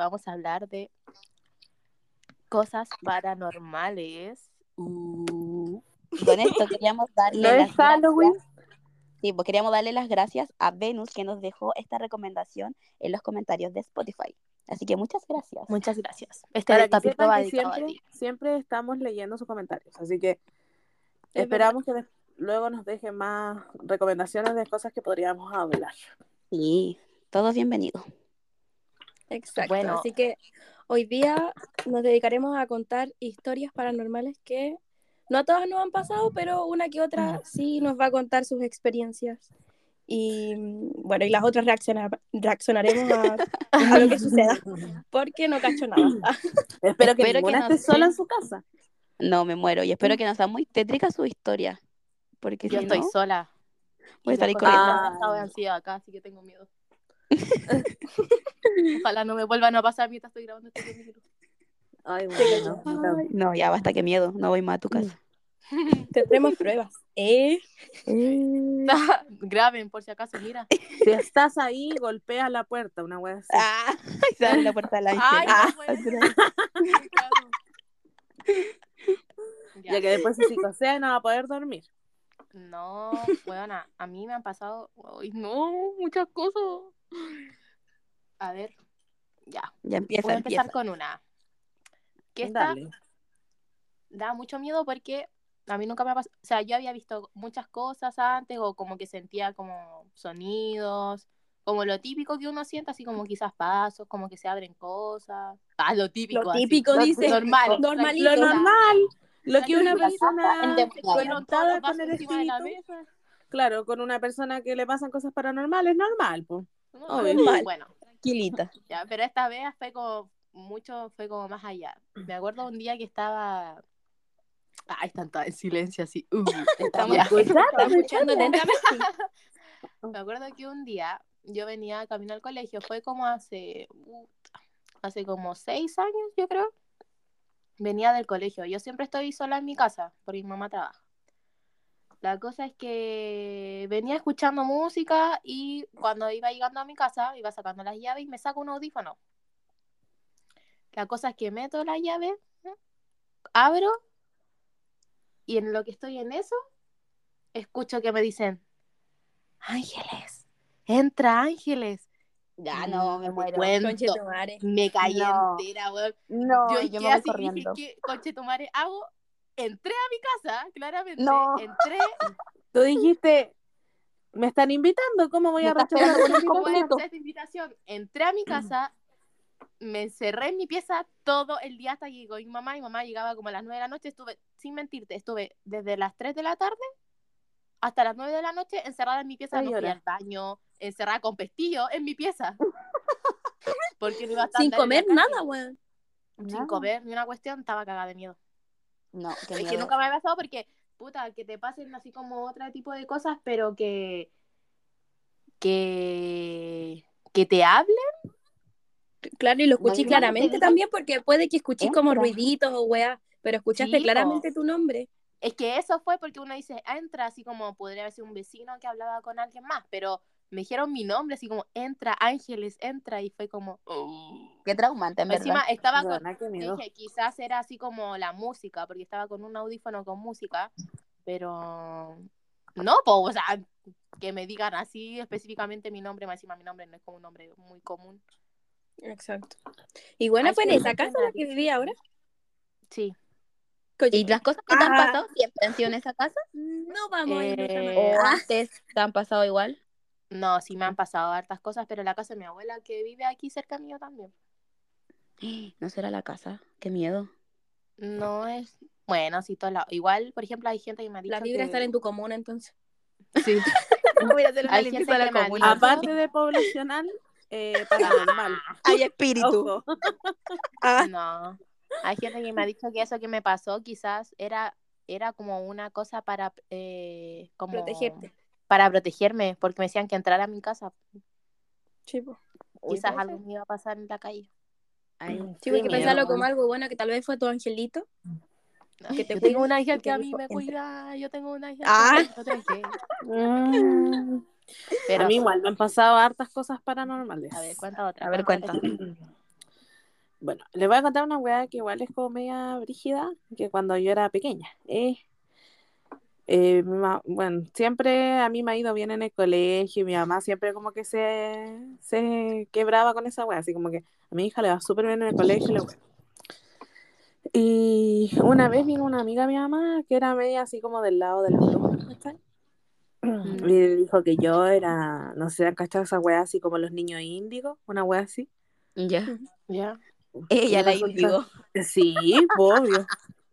vamos a hablar de cosas paranormales. Uh. Con esto queríamos darle ¿No las Halloween? gracias. Sí, pues queríamos darle las gracias a Venus que nos dejó esta recomendación en los comentarios de Spotify. Así que muchas gracias. Muchas gracias. Este Para que capítulo sepan va que dedicado a siempre, siempre estamos leyendo sus comentarios, así que Es esperamos que luego nos dejen más recomendaciones de cosas que podríamos hablar. Sí, todos bienvenidos. Exacto. Bueno. Así que hoy día nos dedicaremos a contar historias paranormales que no a todas nos han pasado, pero una que otra sí nos va a contar sus experiencias. Y mm, bueno, y las otras reacciona- reaccionaremos a, a lo que suceda, porque no cacho nada. Espero que Espero que ninguna no esté sola en su casa. No, me muero y espero que no sea muy tétrica su historia. Porque Yo si estoy no, sola. voy a estar ahí corriendo. sido acá, así que tengo miedo. Ojalá no me vuelvan a pasar mientras estoy grabando este capítulo. Ay, bueno. Ay, no, ya basta que miedo, no voy más a tu casa. Tendremos pruebas. ¿Eh? Graben, por si acaso, mira. Si estás ahí, golpea la puerta, una wea así. Ah, y se abre la puerta del ángel. Ay, Ah, no puede ser. Ya. Ya que después se psicosea no va a poder dormir. No, bueno, a mí me han pasado, ay, no, muchas cosas. A ver, ya, ya empieza, voy a empezar empieza. con una. Que esta Dale. da mucho miedo porque a mí nunca me ha pasado, o sea, yo había visto muchas cosas antes o como que sentía como sonidos, como lo típico que uno siente, así como quizás pasos, como que se abren cosas. Ah, lo típico. Lo así. típico, Lo dice. normal. Normalito. Lo normal, lo que una persona conectada con el encima de la espíritu, mesa. claro, con una persona que le pasan cosas paranormales, normal, pues. No. Normal. Bueno, Tranquilita. ya, pero esta vez fue como mucho, fue como más allá. Me acuerdo un día que estaba. Ay, están todas en silencio así. Uh, Estamos escuchando, estamos escuchando lentamente. Me acuerdo que un día yo venía camino al colegio, fue como hace, puta, hace como seis años, yo creo. Venía del colegio. Yo siempre estoy sola en mi casa, porque mi mamá trabaja. La cosa es que venía escuchando música y cuando iba llegando a mi casa, iba sacando las llaves y me saco un audífono. La cosa es que meto la llave, abro y en lo que estoy en eso, escucho que me dicen, Ángeles, entra Ángeles. Ya no, me muero. Cuento. Conchetumare. Me caí No. entera, weón. No, yo yo, me voy así corriendo. dije, ¿qué conchetumare hago? Entré a mi casa, claramente. No. Entré, Tú dijiste, me están invitando, ¿cómo voy a rechazar esta invitación? Entré a mi casa, me encerré en mi pieza todo el día hasta que llegó mi mamá. Mi mamá llegaba como a las 9 de la noche. Estuve, sin mentirte, estuve desde las 3 de la tarde hasta las 9 de la noche encerrada en mi pieza. Ay, no fui al baño, encerrada con pestillo en mi pieza. Porque no iba a estar Sin comer nada, weón. Sin Nada. comer ni una cuestión, estaba cagada de miedo. No, qué Es que nunca me había pasado porque, puta, que te pasen así como otro tipo de cosas, pero que. que. que te hablen. Claro, y lo escuché no, claramente también porque puede que escuches como Entra. ruiditos o weá, pero escuchaste Sí, claramente tu nombre. Es que eso fue porque uno dice, "Ah, entra, así como podría haber sido un vecino que hablaba con alguien más, pero me dijeron mi nombre, así como, entra, Ángeles, entra, y fue como. "Oh". Qué traumante, en verdad. Encima estaba con. Dije, quizás era así como la música, porque estaba con un audífono con música, pero no, pues, o sea, que me digan así específicamente mi nombre, más encima mi nombre no es como un nombre muy común. Exacto. Y bueno, Ay, fue en esa casa en la que vivía ahora. Sí. ¿Y las cosas que te han Ah. pasado siempre han sido en esa casa? No vamos a ir Eh, ¿O antes te han pasado igual? No, sí me han pasado hartas cosas, pero la casa de mi abuela que vive aquí cerca mío también. No será la casa. Qué miedo. No es. Bueno, sí, todo lado. Igual, por ejemplo, hay gente que me ha dicho. La vibra que... estar en tu comuna, entonces. Sí. Voy a hacer una Hay limpieza la que me ha comuna. dicho- Aparte de poblacional, eh, paranormal. Hay espíritu. Ah, No. Hay gente que me ha dicho que eso que me pasó quizás era, era como una cosa para eh, como protegerte. Para protegerme, porque me decían que entrara a mi casa. Sí, Quizás algo me iba a pasar en la calle. Ay, Sí, porque pensarlo como algo bueno que tal vez fue tu angelito. Que te yo tengo un ángel que a mí me cuida, yo tengo un ángel Ah. que me protege. Mm. Pero a mí igual me han pasado hartas cosas paranormales. A ver, cuenta otra. A ver, cuenta. Bueno, les voy a contar una weá que igual es como media brígida, que cuando yo era pequeña. eh, eh, mi ma- bueno, siempre a mí me ha ido bien en el colegio y mi mamá siempre como que se, se quebraba con esa weá, así como que a mi hija le va súper bien en el colegio y la weá. Y una vez vino una amiga de mi mamá que era media así como del lado de las brujas, ¿cachai? Y dijo que yo era, no sé, ¿han cachado esa weá así como los niños índigos? Una weá así. Ya. Ya. Ella la índigo. Sí, obvio.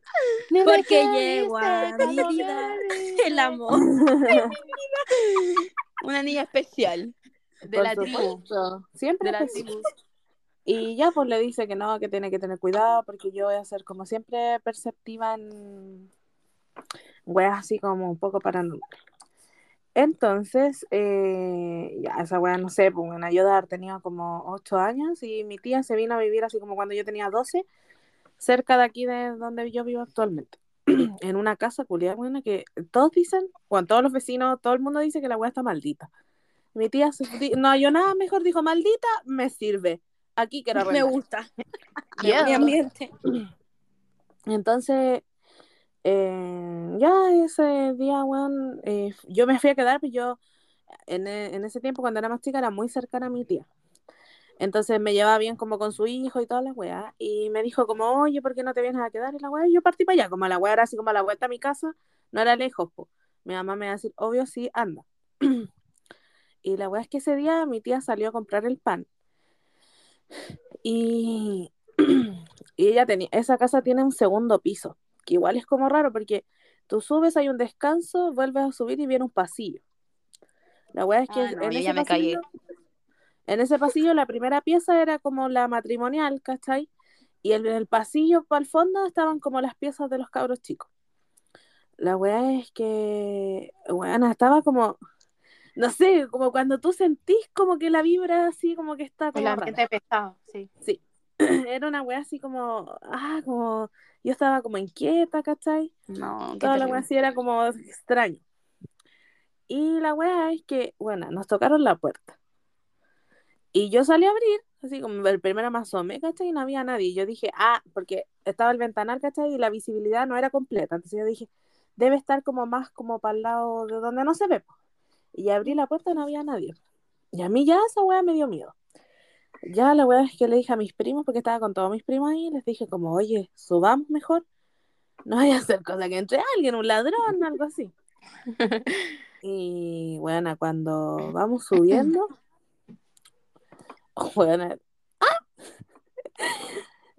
Porque llegó a mi vida el amor. Una niña especial. De Por la tribu. Siempre De la tribu. Y ya pues le dice que no, que tiene que tener cuidado porque yo voy a ser como siempre perceptiva en weas así como un poco paranormal. Entonces, eh, ya esa wea no sé, pues bueno, yo tenido como 8 años y mi tía se vino a vivir así como cuando yo tenía 12, cerca de aquí de donde yo vivo actualmente. en una casa culiada buena que todos dicen, bueno, todos los vecinos, todo el mundo dice que la wea está maldita. Mi tía no halló nada mejor, dijo, maldita, me sirve. Aquí quiero Me arrendar". gusta. Yeah. Mi ambiente. Entonces, eh, ya ese día, weón, eh, yo me fui a quedar, pero yo en, en ese tiempo, cuando era más chica, era muy cercana a mi tía. Entonces me llevaba bien como con su hijo y todas las weas. Y me dijo como, oye, ¿por qué no te vienes a quedar? Y la wea, y yo partí para allá. Como la wea era así como a la vuelta a mi casa, no era lejos, po. Mi mamá me va a decir, obvio, sí, anda. y la wea es que ese día mi tía salió a comprar el pan. Y, y ella tenía, esa casa tiene un segundo piso, que igual es como raro porque tú subes, hay un descanso, vuelves a subir y viene un pasillo. La wea es que Ah, no, en ese me pasillo, en ese pasillo la primera pieza era como la matrimonial, ¿cachai? Y en el pasillo para el fondo estaban como las piezas de los cabros chicos. La wea es que, bueno, estaba como, no sé, como cuando tú sentís como que la vibra así, como que está como El ambiente pesado, sí. Sí, era una wea así como, ah, como, yo estaba como inquieta, ¿cachai? No, Toda la wea así era como extraño. Y la wea es que, bueno, nos tocaron la puerta. Y yo salí a abrir, así como el primero me asomé, ¿cachai? Y no había nadie. Y yo dije, ah, porque estaba el ventanal, ¿cachai? Y la visibilidad no era completa. Entonces yo dije, debe estar como más como para el lado de donde no se ve. Y abrí la puerta y no había nadie. Y a mí ya esa wea me dio miedo. Ya la wea es que le dije a mis primos, porque estaba con todos mis primos ahí, les dije como, oye, subamos mejor. No vaya a ser cosa que entre alguien, un ladrón, algo así. Y bueno, cuando vamos subiendo, bueno,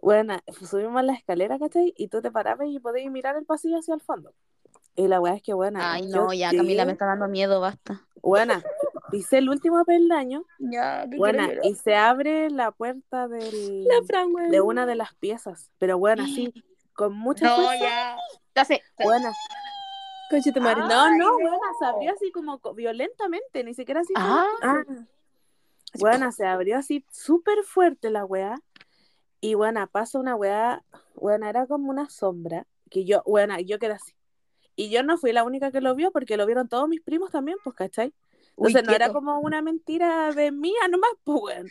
bueno, subimos la escalera, ¿cachai? Y tú te parabas y podías mirar el pasillo hacia el fondo. Y la weá es que, bueno, Ay, no, ya, Camila, me está dando miedo, basta. Buena, pisé el último peldaño, Ya, buena, y se abre la puerta del, La Fran, de una de las piezas, pero bueno, así, con mucha No, fuerza, ya. Entonces, buena. Conche tu madre. No, no, buena, se abrió así como co- violentamente, ni siquiera así. Ah. ah. Buena, se abrió así súper fuerte la weá. Y buena, pasa una weá, buena, era como una sombra, que yo, buena, yo quedé así. Y yo no fui la única que lo vio, porque lo vieron todos mis primos también, pues, ¿cachai? Uy, Entonces no era como una mentira de mía nomás, pues, weón.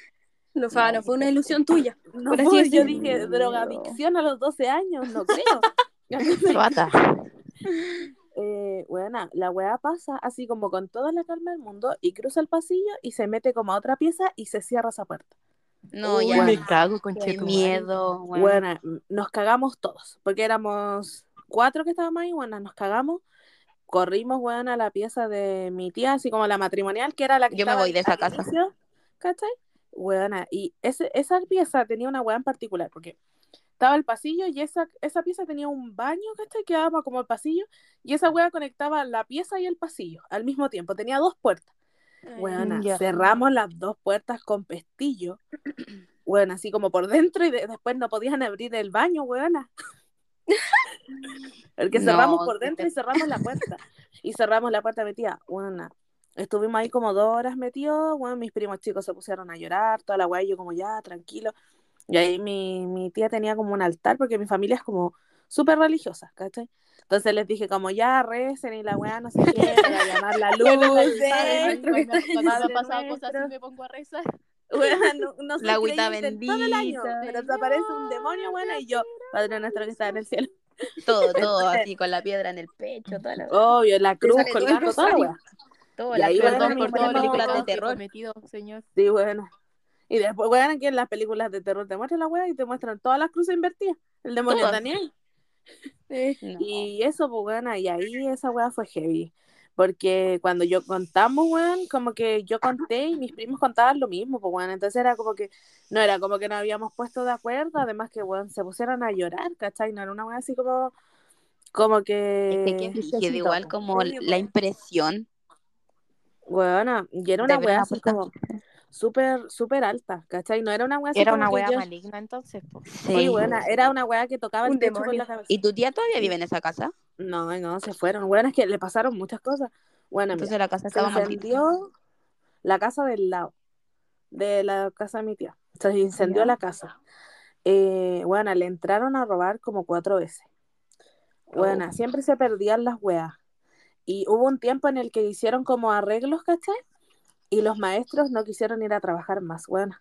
No fue, no fue una ilusión tuya. No Por así fue, yo dije, drogadicción a los 12 años, no creo. Bata. eh, buena, la weá pasa así como con toda la calma del mundo y cruza el pasillo y se mete como a otra pieza y se cierra esa puerta. No, Uy, ya. me cago con Qué miedo. Buena, nos cagamos todos, porque éramos cuatro que estábamos ahí, bueno, nos cagamos, corrimos, weón, a la pieza de mi tía, así como la matrimonial, que era la que Yo me estaba voy de esa casa. inicio, ¿cachai? Weona, y ese, esa pieza tenía una weá en particular, porque estaba el pasillo y esa, esa pieza tenía un baño, ¿cachai? Que daba como el pasillo, y esa weá conectaba la pieza y el pasillo al mismo tiempo, tenía dos puertas. Weona, Ya. cerramos las dos puertas con pestillo. Bueno, así como por dentro y de- después no podían abrir el baño, weona. Porque No, cerramos por dentro y cerramos la puerta. Y cerramos la puerta metida, weona. Estuvimos ahí como dos horas metidos, bueno, mis primos chicos se pusieron a llorar, toda la weá, yo como ya, tranquilo. Y ahí mi, mi tía tenía como un altar, porque mi familia es como súper religiosa, ¿cachai? Entonces les dije como ya recen y la weá no sé qué, para llamar la luz. no para sé, avisar, Cuando, nuestro- cuando me Padre ha pasado cosas así me pongo a rezar. Weona, no, no La agüita en todo el año, bendita. pero se aparece un demonio, buena, y yo, Padre nuestro que está en el cielo. Todo, todo así, con la piedra en el pecho, toda la... Obvio, la cruz colgando, toda la weá. todo, y la ahí, perdón bueno, por las primo- películas de terror. cometido, señor. Sí, bueno. Y después, weón, que en las películas de terror te muestran la weá y te muestran todas las cruces invertidas. El demonio Todas. Daniel. No. Y eso, pues, weón, y ahí esa weá fue heavy. Porque cuando yo contamos, weón, como que yo conté y mis primos contaban lo mismo, pues, weón. Entonces era como que, no era como que nos habíamos puesto de acuerdo, además que, weón, se pusieron a llorar, ¿cachai? No era una weá así como, como que... Es que qué brígido, igual como la po. impresión Weona, y era de una weá así como súper, súper alta, ¿cachai? No era una weá así Era como una wea yo- maligna entonces. Sí, buena, era una weá que tocaba el Un techo con demonio. la cabeza. ¿Y tu tía todavía vive en esa casa? No, no, se fueron. Bueno, es que le pasaron muchas cosas. Bueno, Entonces mira, la casa se estaba maldita. incendió la casa del lado, de la casa de mi tía. Se incendió Ya. la casa. Eh, bueno, le entraron a robar como cuatro veces. Bueno, Oh. siempre se perdían las weas. Y hubo un tiempo en el que hicieron como arreglos, ¿cachai? Y los maestros no quisieron ir a trabajar más, bueno.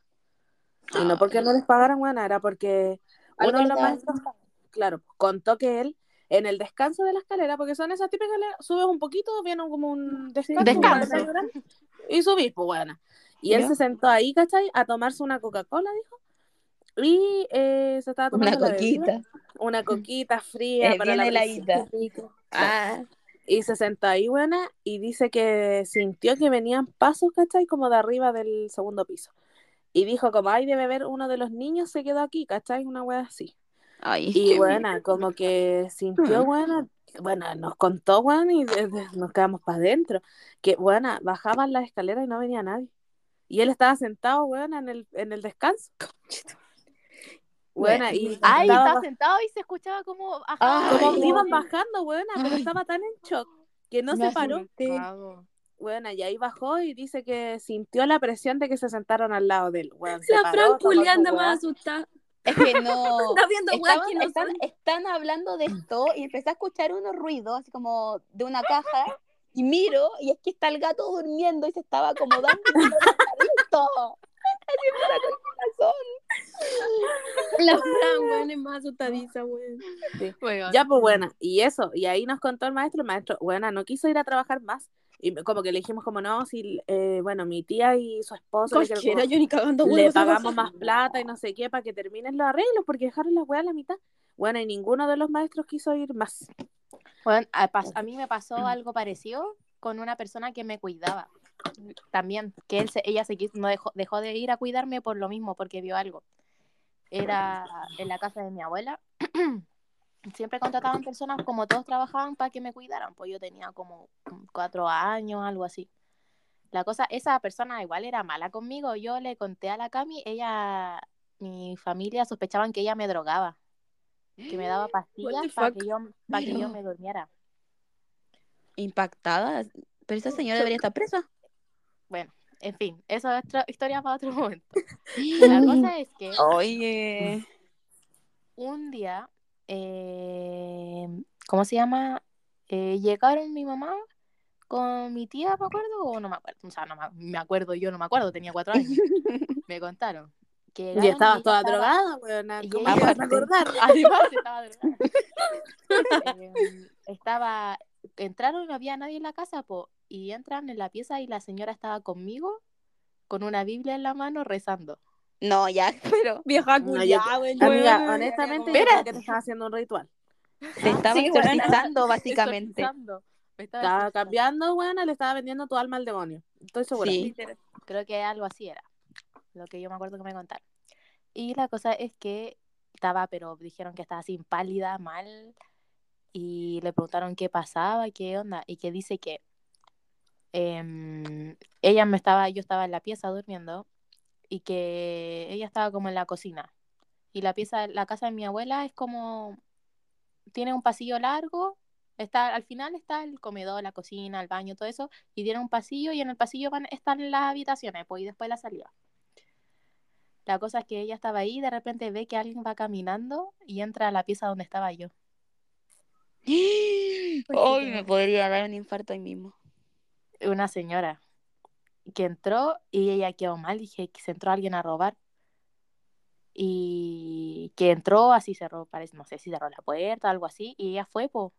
Y no porque no les pagaran, bueno, era porque uno de los maestros, claro, contó que él, en el descanso de la escalera, porque son esas típicas, escaleras, subes un poquito, viene como un descanso, Descanso. y subís, pues bueno. Y él se sentó ahí, ¿cachai? A tomarse una Coca-Cola, dijo. Y eh, se estaba tomando Una la bebida, coquita. una coquita fría Eh, para la heladita. brisita. Ah, Y se sentó ahí, buena, y dice que sintió que venían pasos, ¿cachai? Como de arriba del segundo piso. Y dijo, como, ay, debe haber uno de los niños se quedó aquí, ¿cachai? Una wea así. ay, Y buena, como que sintió, buena, bueno, nos contó, buena, y de- de- nos quedamos para adentro. Que, buena, bajaban las escaleras y no venía nadie. Y él estaba sentado, buena, en el, en el descanso. Buena, y Ay, estaba sentado y se escuchaba como Ay, como no. iban bajando, buena, pero Ay. estaba tan en shock que no Me se paró. Bueno, y ahí bajó y dice que sintió la presión de que se sentaron al lado de él. Bueno, se La Fran Julián más asustada. Es que no. Está viendo Estaban, que no están, son. están hablando de esto y empecé a escuchar unos ruidos, así como de una caja, y miro, y es que está el gato durmiendo y se estaba acomodando y lo listo. Así corazón. La Fran, weón, es más asustadiza, weón. Bueno, Ya, pues bueno, y eso, y ahí nos contó el maestro, el maestro, bueno, no quiso ir a trabajar más. Y como que le dijimos como no, si, eh, bueno, mi tía y su esposo le, como, yo ni cagando le huevos. pagamos más plata y no sé qué para que terminen los arreglos porque dejaron las weas a la mitad. Bueno, y ninguno de los maestros quiso ir más. Bueno, a, a mí me pasó algo parecido con una persona que me cuidaba. También, que él se- ella se quis- no dejó, dejó de ir a cuidarme por lo mismo, porque vio algo. Era en la casa de mi abuela. Siempre contrataban personas, como todos trabajaban, para que me cuidaran. Pues yo tenía como cuatro años, algo así. La cosa, esa persona igual era mala conmigo. Yo le conté a la Cami, ella, mi familia sospechaban que ella me drogaba, que me daba pastillas para que yo, para que yo me durmiera. Impactada. Pero esa señora debería estar presa. Bueno, en fin, eso es otra historia para otro momento. La cosa es que Oye. un día, eh, ¿cómo se llama? Eh, llegaron mi mamá con mi tía, ¿me acuerdo? O no me acuerdo. O sea, no me, me acuerdo, yo no me acuerdo, tenía cuatro años. Me contaron. Que Y estabas toda estaba- drogada, weona. ¿Cómo te vas a acordar? Además, estaba drogada. Eh, estaba, entraron y no había nadie en la casa, po, y entran en la pieza y la señora estaba conmigo con una Biblia en la mano rezando. No, ya, pero Vieja No, culiá, yo- weón. Amiga, honestamente, yo creo que te estaba haciendo un ritual. te estaba Sí, bueno. exorcizando, básicamente. Exorcizando. Me estaba Estaba exorcizando. cambiando, weona, le estaba vendiendo tu alma al demonio. Estoy segura. Sí. Creo que algo así era, lo que yo me acuerdo que me contaron. Y la cosa es que estaba, pero dijeron que estaba así pálida, mal, y le preguntaron qué pasaba, qué onda, y que dice que em, ella me estaba, yo estaba en la pieza durmiendo, y que ella estaba como en la cocina. Y la pieza, la casa de mi abuela es como, tiene un pasillo largo Está, al final está el comedor, la cocina, el baño, todo eso, y tiene un pasillo, y en el pasillo van, están las habitaciones, pues, y después la salida. La cosa es que ella estaba ahí y de repente ve que alguien va caminando y entra a la pieza donde estaba yo. Hoy me podría dar un infarto ahí mismo. Una señora que entró y ella quedó mal, dije que se entró alguien a robar. Y que entró, así cerró, parece, no sé si cerró la puerta o algo así, y ella fue, pues.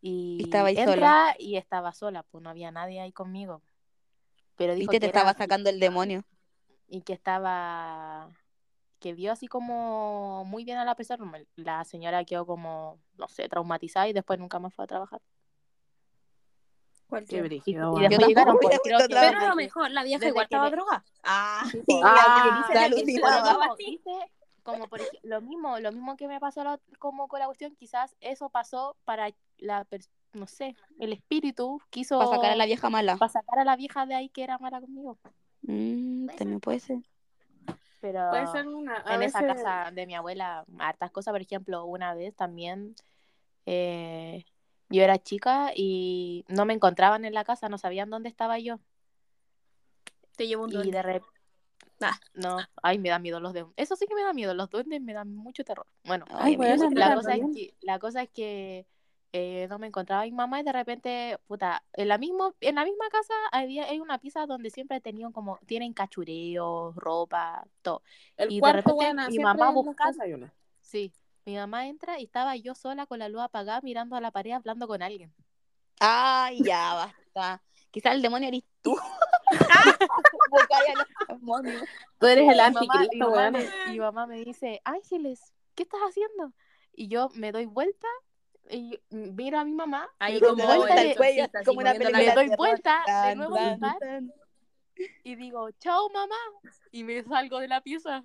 Y estaba ahí entra sola. y estaba sola, pues no había nadie ahí conmigo. Pero dijo te que era- estaba sacando el demonio. y que estaba que vio así como muy bien a la persona la señora quedó como no sé traumatizada y después nunca más fue a trabajar Qué y, brígido, y después llegaron pues, creo que Pero a lo mejor la vieja igual estaba drogada. Ah, Sí, sí. Ah, que- como por ej- lo mismo lo mismo que me pasó lo- como con la cuestión quizás eso pasó para la no sé el espíritu quiso Para sacar a la vieja mala. para sacar a la vieja de ahí que era mala conmigo Mm, también puede ser. pero Puede ser una. A en esa casa de mi abuela hartas cosas, por ejemplo, una vez también eh, yo era chica y no me encontraban en la casa, no sabían dónde estaba yo. Te llevo un Y duende. de repente... Ah. No, ay, me da miedo los duendes. Eso sí que me da miedo, los duendes me dan mucho terror. Bueno, Ay, bueno, amiga, no la me cosa, es que, la cosa es que eh, no me encontraba mi mamá y de repente, puta, en la, mismo, en la misma casa había, hay una pieza donde siempre tenían como, tienen cachureos, ropa, todo. El y de repente weona, mi mamá una. Sí, mi mamá entra y estaba yo sola con la luz apagada mirando a la pared hablando con alguien. Ay, ya basta. Quizás el demonio eres tú. Tú eres el Y mi mamá- anticristo, y mamá me- Y mamá me dice, Ángeles, ¿qué estás haciendo? Y yo me doy vuelta y miro a mi mamá, Ahí como vuelta, cuello, exorcista, así, como una moviendo la me película doy vuelta de Tan, nuevo a mi tan, tan. y digo, chao mamá, y me salgo de la pieza.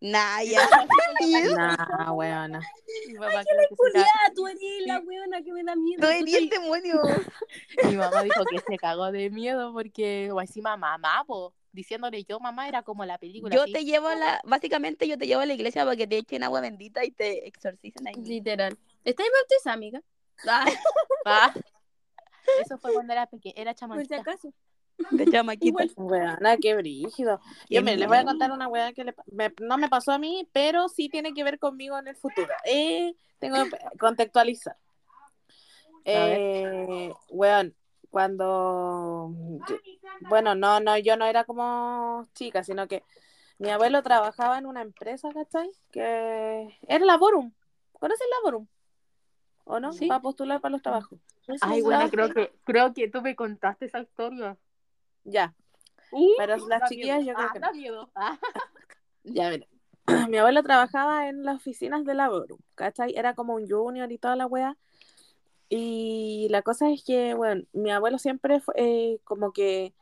Nah, ya. Nah, weona. Mi mamá creo que tú eres la weona que me da miedo. Tú Tú eres el demonio. mi mamá dijo que se cagó de miedo porque o encima mamá, po, diciéndole yo mamá era como la película. Yo así. te llevo a la, básicamente yo te llevo a la iglesia para que te echen agua bendita y te exorcicen ahí. Literal. ¿Estáis bautizada, amiga? Ah, Eso fue cuando era pequeña, era por si acaso. De chamaquita. Weona, qué brígido. Yo, mire, les voy a contar una weá que le me- no me pasó a mí, pero sí tiene que ver conmigo en el futuro. Eh, tengo que contextualizar. Eh, weón, cuando. yo- bueno, no, no, yo no era como chica, sino que mi abuelo trabajaba en una empresa, ¿cachai? Que era Laborum. ¿Conoces Laborum? ¿O no? Sí. Para postular para los trabajos. Ay, bueno, bueno, creo que, creo que tú me contaste esa historia. Ya. Uh, Pero las chiquillas miedo. yo creo Ah, que da miedo. Ah. Ya, mira. Mi abuelo trabajaba en las oficinas de Laborum, ¿cachai? Era como un junior y toda la wea. Y la cosa es que, bueno, mi abuelo siempre fue eh, como que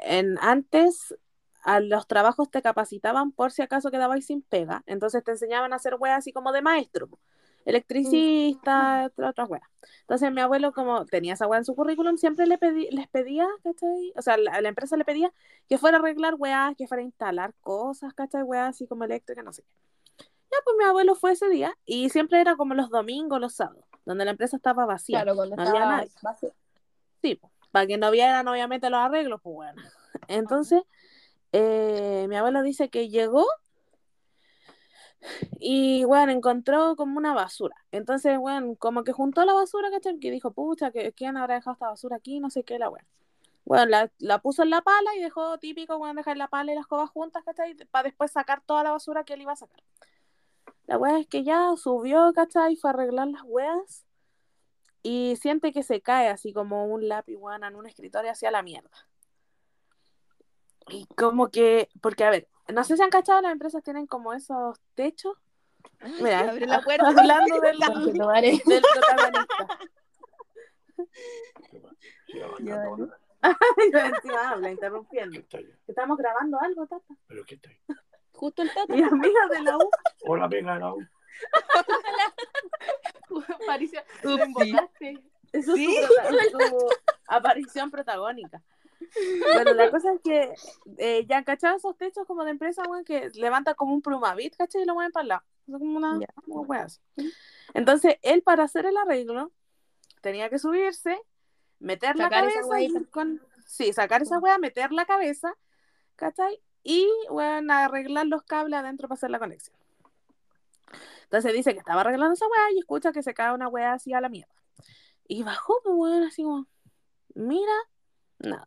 en, antes a los trabajos te capacitaban por si acaso quedabais sin pega. Entonces te enseñaban a hacer weas así como de maestro. Electricista, otra- otras weas. Entonces mi abuelo, como tenía esa wea en su currículum, siempre le pedí, les pedía, ¿cachai? O sea, la, la empresa le pedía que fuera a arreglar weas, que fuera a instalar cosas, ¿cachai? Weas así como eléctricas, no sé qué. Ya, pues mi abuelo fue ese día y siempre era como los domingos, los sábados, donde la empresa estaba vacía. Claro, cuando no había estaba nadie. vacío. Sí, para que no vieran obviamente los arreglos, pues bueno. Entonces, eh, mi abuelo dice que llegó y, bueno, encontró como una basura. Entonces, bueno, como que juntó la basura, ¿cachai? Que dijo, pucha, ¿quién habrá dejado esta basura aquí? No sé qué, la weá. Bueno, la, la puso en la pala y dejó típico, bueno, dejar la pala y las escoba juntas, ¿cachai? Para después sacar toda la basura que él iba a sacar. La weá es que ya subió, ¿cachai? Fue a arreglar las weas y siente que se cae así como un lápiz, weón, en un escritorio hacia la mierda. Y como que, porque a ver, no sé si han cachado, las empresas tienen como esos techos. Mira, Abre la puerta. hablando del, del protagonista. Yo encima habla, interrumpiendo. Estamos grabando algo, Tata. ¿Pero qué está ahí? Justo el tato. Y amiga de la U. Hola, venga, no. Aparición. Upsi. Lo invocaste. Eso es Sí. su aparición protagónica. Bueno, la cosa es que eh, ya cachaba esos techos como de empresa, weón, que levanta como un plumavit, ¿cachai? Y lo mueven para el lado. Es como una, como weas. Entonces, él para hacer el arreglo tenía que subirse, meter Sacar la cabeza y con, sí, sacar esa wea, meter la cabeza, ¿cachai? Y, weón, arreglar los cables adentro para hacer la conexión. Entonces dice que estaba arreglando esa wea y escucha que se cae una wea así a la mierda. Y bajó, pues, weón, así como, mira, nada.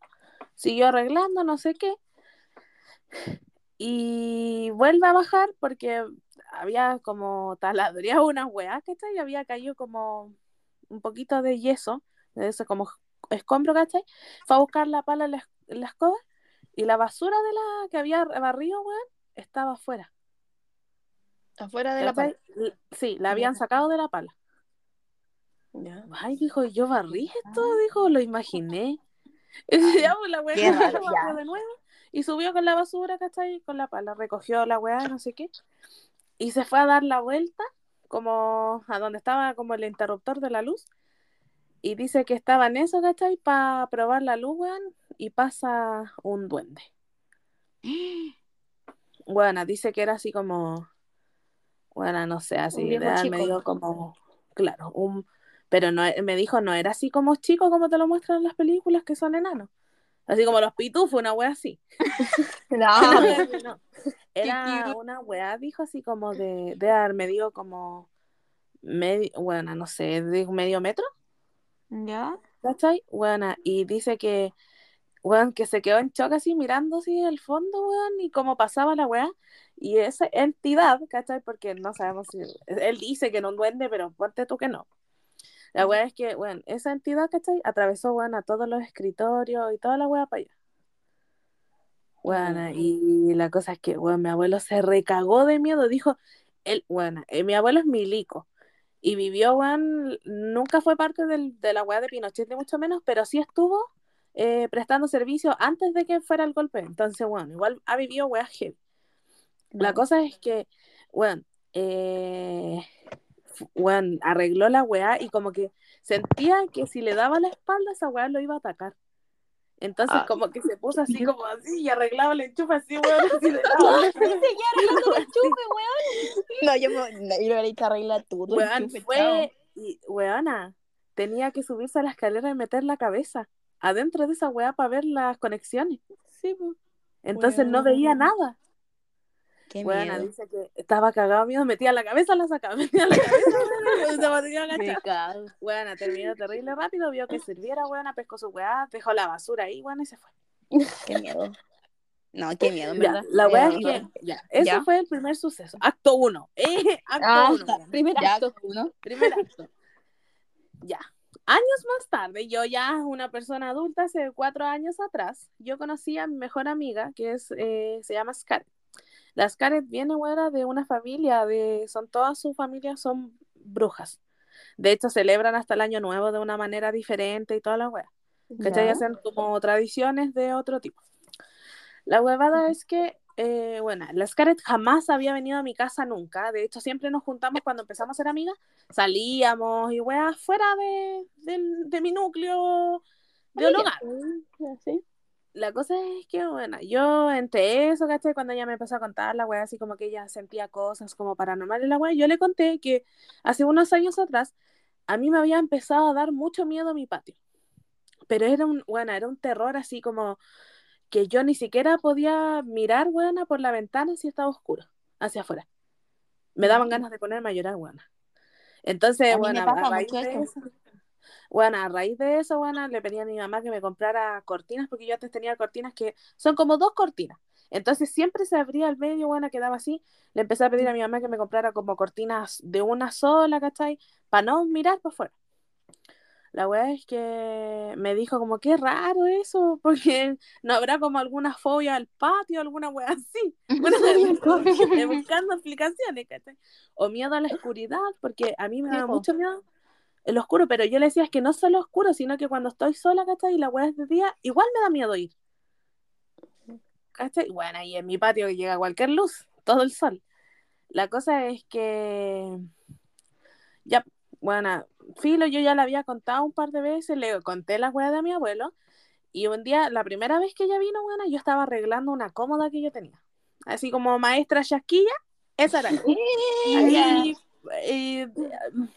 Siguió arreglando, no sé qué. Y vuelve a bajar porque había como taladreado unas weas, ¿cachai? Y había caído como un poquito de yeso, de ese como escombro, ¿cachai? Fue a buscar la pala en la, es- en la escoba y la basura de la que había barrido, weón, estaba afuera. Afuera de la pala. Sí, la habían sacado de la pala. Ay, dijo, yo barrí esto, dijo, lo imaginé. Y pues, la weá de nuevo y subió con la basura, ¿cachai? Con la pala, recogió la weá, no sé qué. Y se fue a dar la vuelta, como a donde estaba como el interruptor de la luz. Y dice que estaba en eso, ¿cachai? Para probar la luz, weón, y pasa un duende. Bueno, dice que era así como, bueno, no sé, así, medio como, claro, un, pero no, me dijo, no era así como chico como te lo muestran en las películas que son enanos. Así como los pitufos, una wea así. No, wea así, no. Era una wea, dijo así como de, de haber medido como medio, bueno, no sé, de medio metro, ¿Ya? ¿cachai? Bueno, y dice que, weón, que se quedó en shock así mirando así el fondo, weón, y cómo pasaba la weá. Y esa entidad, ¿cachai? Porque no sabemos si. Él dice que no duende, pero ponte tú que no. La weá es que, weón, esa entidad, ¿cachai? Atravesó, weón, a todos los escritorios y toda la weá para allá. Weón, y la cosa es que, weón, mi abuelo se recagó de miedo. Dijo, él, weón, eh, mi abuelo es milico. Y vivió, weón, nunca fue parte del- de la weá de Pinochet, ni mucho menos, pero sí estuvo eh, prestando servicio antes de que fuera el golpe. Entonces, bueno, igual ha vivido weá heavy. La cosa es que, bueno, eh, weón, arregló la weá y como que sentía que si le daba la espalda, esa weá lo iba a atacar. Entonces, Ah. como que se puso así, como así, y arreglaba el enchufe así, weón, así. Seguía arreglando el enchufe, weón. No, yo, me- no, yo hubiera dicho arregla tú, tu Weón, enchufe, chao. fue, y weona, tenía que subirse a la escalera y meter la cabeza adentro de esa weá para ver las conexiones. Sí, pues. Entonces no veía nada. Qué miedo. dice que estaba cagado miedo, metía la cabeza, la sacaba, metía la cabeza, mantenía agachado. Buena, terminó terrible rápido, vio que sirviera, buena, pescó su weá, dejó la basura ahí, bueno, y se fue. Qué miedo. No, qué miedo, Ya, verdad. la weá es Eh, que, ya, ese ¿Ya? fue el primer suceso. Acto uno. Eh, acto Ah, uno. primer Ya. acto, ¿no? Primer acto. Ya. Años más tarde, yo ya una persona adulta, hace cuatro años atrás, yo conocí a mi mejor amiga, que es, eh, se llama Scarlett. La Scarlett viene, güera, de una familia, de, son todas sus familias son brujas. De hecho, celebran hasta el año nuevo de una manera diferente y toda la wea. ¿Cachai? Ya. Hacen como tradiciones de otro tipo. La huevada es que, eh, bueno, la Scarlett jamás había venido a mi casa nunca. De hecho, siempre nos juntamos cuando empezamos a ser amigas. Salíamos y weas fuera de, de mi núcleo de un hogar. Sí. La cosa es que, bueno, yo entre eso, ¿cachai? Cuando ella me empezó a contar la wea, así como que ella sentía cosas como paranormales, la wea, yo le conté que hace unos años atrás a mí me había empezado a dar mucho miedo mi patio. Pero era un, bueno, era un terror así como que yo ni siquiera podía mirar, buena, por la ventana si estaba oscuro, hacia afuera. Me daban Mm. ganas de ponerme a llorar, buena. Entonces, A bueno, a raíz de eso. Bueno, a raíz de eso, bueno, le pedí a mi mamá que me comprara cortinas, porque yo antes tenía cortinas que son como dos cortinas. Entonces siempre se abría el medio, bueno, quedaba así. Le empecé a pedir a mi mamá que me comprara como cortinas de una sola, ¿cachai? Para no mirar para afuera. La weá es que me dijo como, qué raro eso, porque no habrá como alguna fobia al patio, alguna weá así. Bueno, buscando explicaciones, ¿cachai? O miedo a la oscuridad, porque a mí me da mucho miedo el oscuro, pero yo le decía es que no solo oscuro, sino que cuando estoy sola, ¿cachai? Y la weá es de día, igual me da miedo ir. ¿Cachai? Bueno, y en mi patio llega cualquier luz, todo el sol. La cosa es que ya, bueno, Filo, yo ya le había contado un par de veces, le conté la weá de mi abuelo, Y un día, la primera vez que ella vino, buena, yo estaba arreglando una cómoda que yo tenía. Así como maestra chasquilla, esa era. Ahí, eh,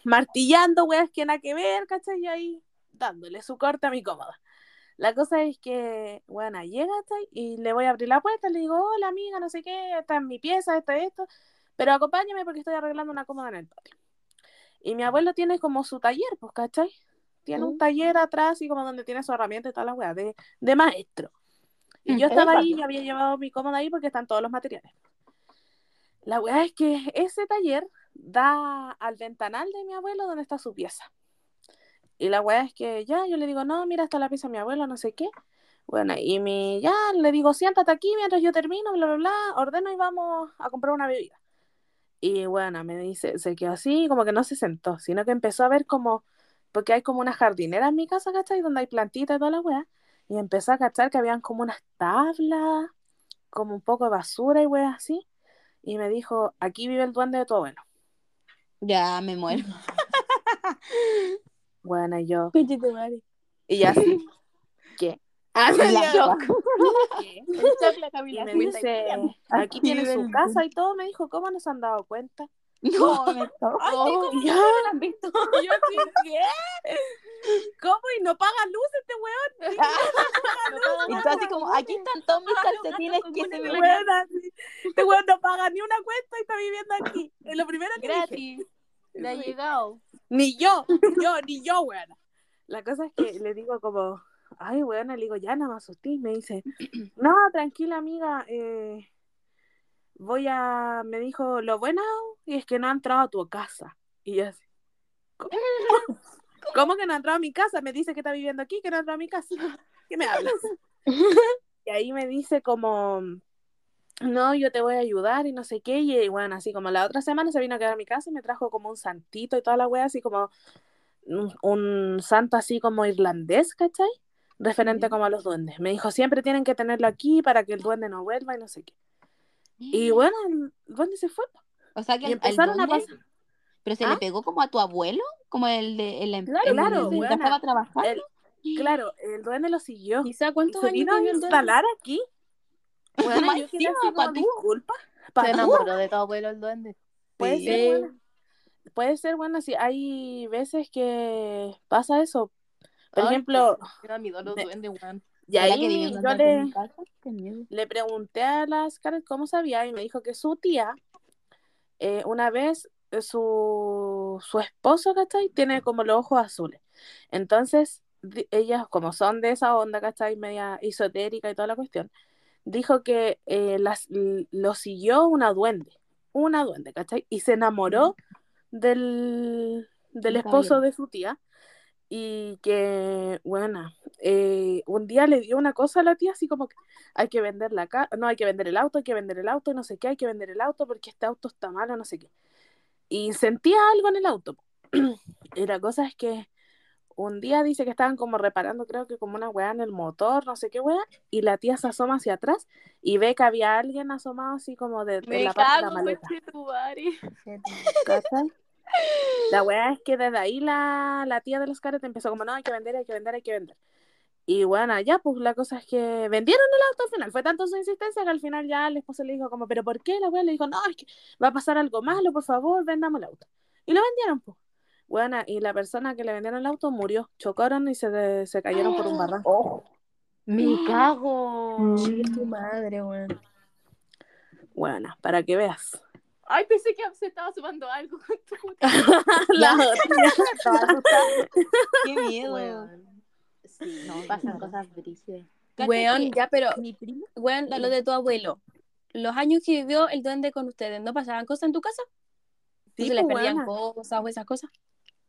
martillando, weas que nada que ver, ¿cachai? Y ahí dándole su corte a mi cómoda. La cosa es que, bueno, llega y le voy a abrir la puerta, le digo, hola amiga, no sé qué, está en mi pieza, esto, esto, pero acompáñame porque estoy arreglando una cómoda en el patio. Y mi abuelo tiene como su taller, pues, ¿cachai? Tiene un Mm. taller atrás y como donde tiene su herramienta y toda la wea, de, de maestro. Y Mm, yo estaba ahí y había llevado mi cómoda ahí porque están todos los materiales. La weá es que ese taller da al ventanal de mi abuelo donde está su pieza. Y la weá es que ya, yo le digo, no, mira, está la pieza de mi abuelo, no sé qué. Bueno, y mi, ya, le digo, siéntate aquí mientras yo termino, bla, bla, bla, ordeno y vamos a comprar una bebida. Y bueno, me dice, se quedó así, como que no se sentó, sino que empezó a ver como, porque hay como una jardinera en mi casa, ¿cachai? Donde hay plantitas y toda la weá. Y empezó a cachar que habían como unas tablas, como un poco de basura y weá así. Y me dijo, aquí vive el duende de tu abuelo. Ya me muero. Bueno, yo, y ya así, ¿qué? Ah, me dice, aquí tiene su casa y todo. Me dijo, ¿cómo no se han dado cuenta? No. Oh, ¿No han visto? yo ¿qué? ¿Cómo? ¿Y no paga luz este weón? Y tú así como, aquí están todos mis calcetines que se me Este weón, este no paga ni una cuenta y está viviendo aquí. Es lo primero que. Gratis. Le ha llegado. Ni yo, yo, ni yo, weón. La cosa es que le digo como, ay, weón, le digo, ya no me asusté. Me dice, no, tranquila, amiga, eh, voy a, me dijo, lo bueno y es que no ha entrado a tu casa. Y yo así, ¿cómo? ¿Cómo que no ha entrado a mi casa? Me dice que está viviendo aquí, que no ha entrado a mi casa. ¿Qué me hablas? Y ahí me dice como, no, yo te voy a ayudar y no sé qué. Y bueno, así como la otra semana se vino a quedar a mi casa y me trajo como un santito y toda la wea, así como un, un santo así como irlandés, ¿cachai? Referente como a los duendes. Me dijo, siempre tienen que tenerlo aquí para que el duende no vuelva y no sé qué. Y bueno, el duende se fue. O sea que Y el, el empezaron a duende- pasar. pero se ¿Ah? le pegó como a tu abuelo, como el de el, em- Claro, el claro, que buena. estaba trabajando. El- claro, el duende lo siguió. Quizá Y cuántos se años vino a el instalar aquí. Bueno, yo así como, patúo. disculpa. Se enamoró de tu abuelo el duende. Puede Sí. ser, bueno. Puede ser, bueno, sí, hay veces que pasa eso. Por Ay, ejemplo, Me da miedo los me- duendes, weón. y ¿Será ahí yo duende le, mi le pregunté a las caras cómo sabía y me dijo que su tía, eh, una vez eh, su, su esposo, ¿cachai? Tiene como los ojos azules. Entonces, ellas, como son de esa onda, ¿cachai? Media esotérica y toda la cuestión, dijo que eh, las, lo siguió una duende, una duende, ¿cachai? Y se enamoró del, del esposo de su tía y que, bueno, eh, un día le dio una cosa a la tía, así como que hay que vender la casa, no, hay que vender el auto, hay que vender el auto, y no sé qué, hay que vender el auto porque este auto está malo, no sé qué. Y sentía algo en el auto. y la cosa es que un día dice que estaban como reparando, creo que como una weá en el motor, no sé qué weá, y la tía se asoma hacia atrás y ve que había alguien asomado así como de, de Me la parte de la cago, maleta. La weá es que desde ahí la, la tía de los caretes empezó como, no, hay que vender, hay que vender, hay que vender. Y bueno, ya pues la cosa es que vendieron el auto al final. Fue tanto su insistencia que al final ya el esposo le dijo como, pero ¿por qué? La weá le dijo, no, es que va a pasar algo malo, por favor, vendamos el auto. Y lo vendieron, pues. Bueno, y la persona que le vendieron el auto murió. Chocaron y se, se cayeron por un barranco. Me cago. Chica tu madre, weón. Bueno, para que veas. Ay, pensé que se estaba sumando algo con tu puta. La Estaba asustada. Qué miedo. Weón. Sí, No, pasan cosas brígidas. Weón, ya, pero, Mi primo. weón, lo de tu abuelo. Los años que vivió el duende con ustedes, ¿no pasaban cosas en tu casa? ¿No Sí, se les pues, perdían cosas o esas cosas?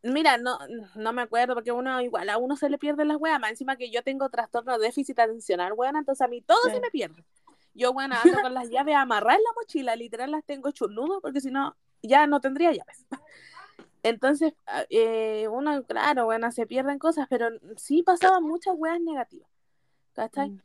Mira, no, no me acuerdo porque uno igual a uno se le pierden las weas, más encima que yo tengo trastorno de déficit atencional, weón, entonces a mí todo se me pierde. Yo, bueno, ando con las llaves amarradas en la mochila, literal las tengo hecho un nudo porque si no, ya no tendría llaves. Entonces, ah, eh, uno, claro, bueno, se pierden cosas, pero sí pasaban muchas weas negativas, ¿cachai? Mm.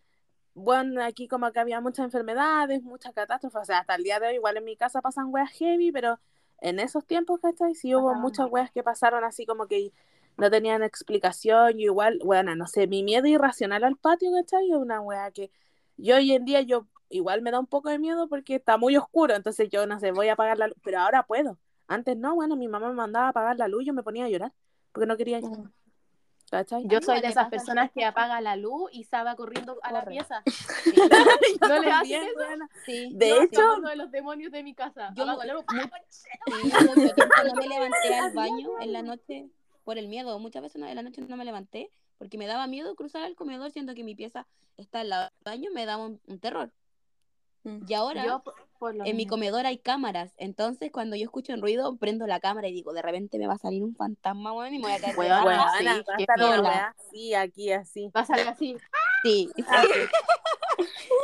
Bueno, aquí como que había muchas enfermedades, muchas catástrofes, o sea, hasta el día de hoy igual en mi casa pasan weas heavy, pero en esos tiempos, ¿cachai? Sí hubo muchas weas que pasaron así como que no tenían explicación, yo igual, bueno, no sé, mi miedo irracional al patio, ¿cachai? Es una weá que yo hoy en día yo igual me da un poco de miedo porque está muy oscuro, entonces yo no sé, voy a apagar la luz, pero ahora puedo. Antes no, bueno, mi mamá me mandaba a apagar la luz y yo me ponía a llorar porque no quería ir. Mm. ¿Cachai? Yo soy de ¿te esas personas que- apaga la luz y se va corriendo a la pieza. ¿No le también, eso? Sí. De hecho, uno de los demonios de mi casa. Yo Apago la luz. no me levanté al baño en la noche por el miedo. Muchas veces en la noche no me levanté porque me daba miedo cruzar al comedor siendo que mi pieza está al lado del baño, me daba un, un terror. Y ahora Yo por- por lo en mi comedor hay cámaras, entonces cuando yo escucho un ruido prendo la cámara y digo, de repente me va a salir un fantasma, weón, y me voy a caer Weona, risa". sí, va a estar la así, aquí, así. Va a salir así. Sí.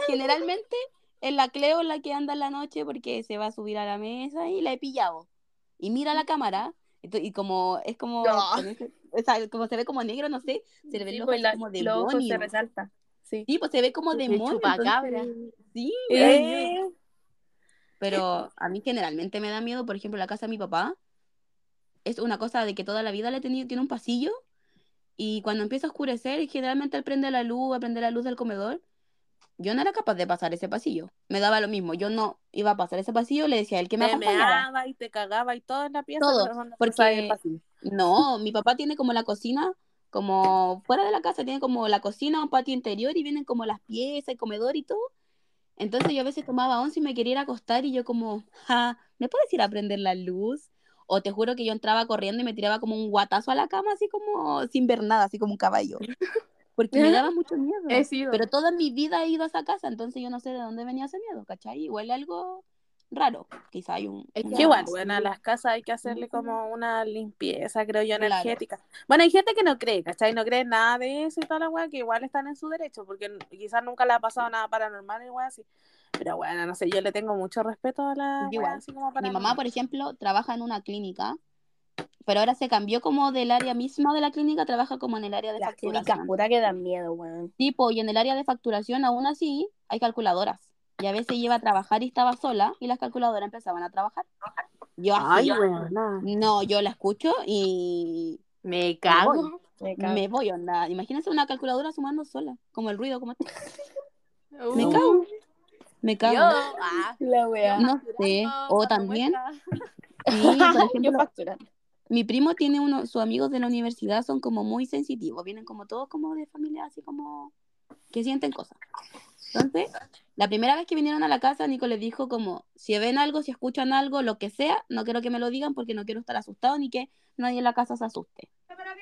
Generalmente es la Cleo la que anda en la noche porque se va a subir a la mesa y la he pillado. Y mira la cámara y como es como, No. o sea, como se ve como negro, no sé, se le ven Sí, los pues, ojos la- como los ojos se demonio. resalta. Sí. Sí, pues se ve como demonio. chupacabra. entonces- Sí, Eh, pero a mí generalmente me da miedo, por ejemplo, la casa de mi papá. Es una cosa de que toda la vida le he tenido, tiene un pasillo y cuando empieza a oscurecer, generalmente él prende la luz, prende la luz del comedor. Yo no era capaz de pasar ese pasillo. Me daba lo mismo. Yo no iba a pasar ese pasillo, le decía a él que me te meaba y te cagaba y todo en la pieza, Todo, no porque-. No, mi papá tiene como la cocina, como fuera de la casa, tiene como la cocina, un patio interior y vienen como las piezas, el comedor y todo. Entonces yo a veces tomaba once y me quería ir a acostar y yo como, ja, ¿me puedes ir a prender la luz? O te juro que yo entraba corriendo y me tiraba como un guatazo a la cama, así como sin ver nada, así como un caballo. Porque me daba mucho miedo. He sido. Pero toda mi vida he ido a esa casa, entonces yo no sé de dónde venía ese miedo, ¿cachai? Igual algo raro. Quizá hay un... Es que igual, bueno, a las casas hay que hacerle como una limpieza, creo yo, Claro. energética. Bueno, hay gente que no cree, ¿cachai? No cree nada de eso y toda la weá, que igual están en su derecho, porque quizás nunca le ha pasado nada paranormal y weá así. Pero bueno, no sé, yo le tengo mucho respeto a la igual. así como Mi mamá, por ejemplo, trabaja en una clínica, pero ahora se cambió como del área misma de la clínica, trabaja como en el área de Las clínicas facturación. puras que dan miedo, weón. Tipo, y en el área de facturación aún así hay calculadoras. Y a veces iba a trabajar y estaba sola y las calculadoras empezaban a trabajar. Yo Ay, así, no, yo la escucho y Me cago. voy. Me cago. me voy, onda. Imagínense una calculadora sumando sola, como el ruido, como este. Uh, Me cago. Me cago. Yo, ah, La weá. No sé. O también, sí, por ejemplo, mi primo tiene uno, sus amigos de la universidad son como muy sensitivos, vienen como todos como de familia así como que sienten cosas. Entonces, la primera vez que vinieron a la casa, Nico les dijo como, si ven algo, si escuchan algo, lo que sea, no quiero que me lo digan porque no quiero estar asustado ni que nadie en la casa se asuste.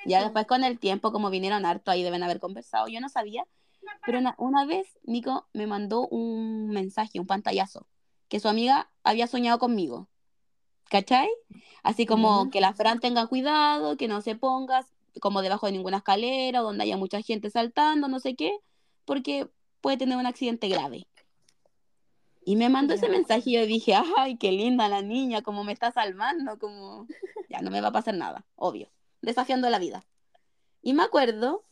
Ya después con el tiempo, como vinieron harto, ahí deben haber conversado, yo no sabía, pero una, una vez Nico me mandó un mensaje, un pantallazo, que su amiga había soñado conmigo. ¿Cachai? Así como que la Fran tenga cuidado, que no se pongas como debajo de ninguna escalera, donde haya mucha gente saltando, no sé qué, porque puede tener un accidente grave. Y me mandó ese mensaje y yo dije, ay, qué linda la niña, como me está salvando, como ya no me va a pasar nada, obvio, desafiando la vida. Y me acuerdo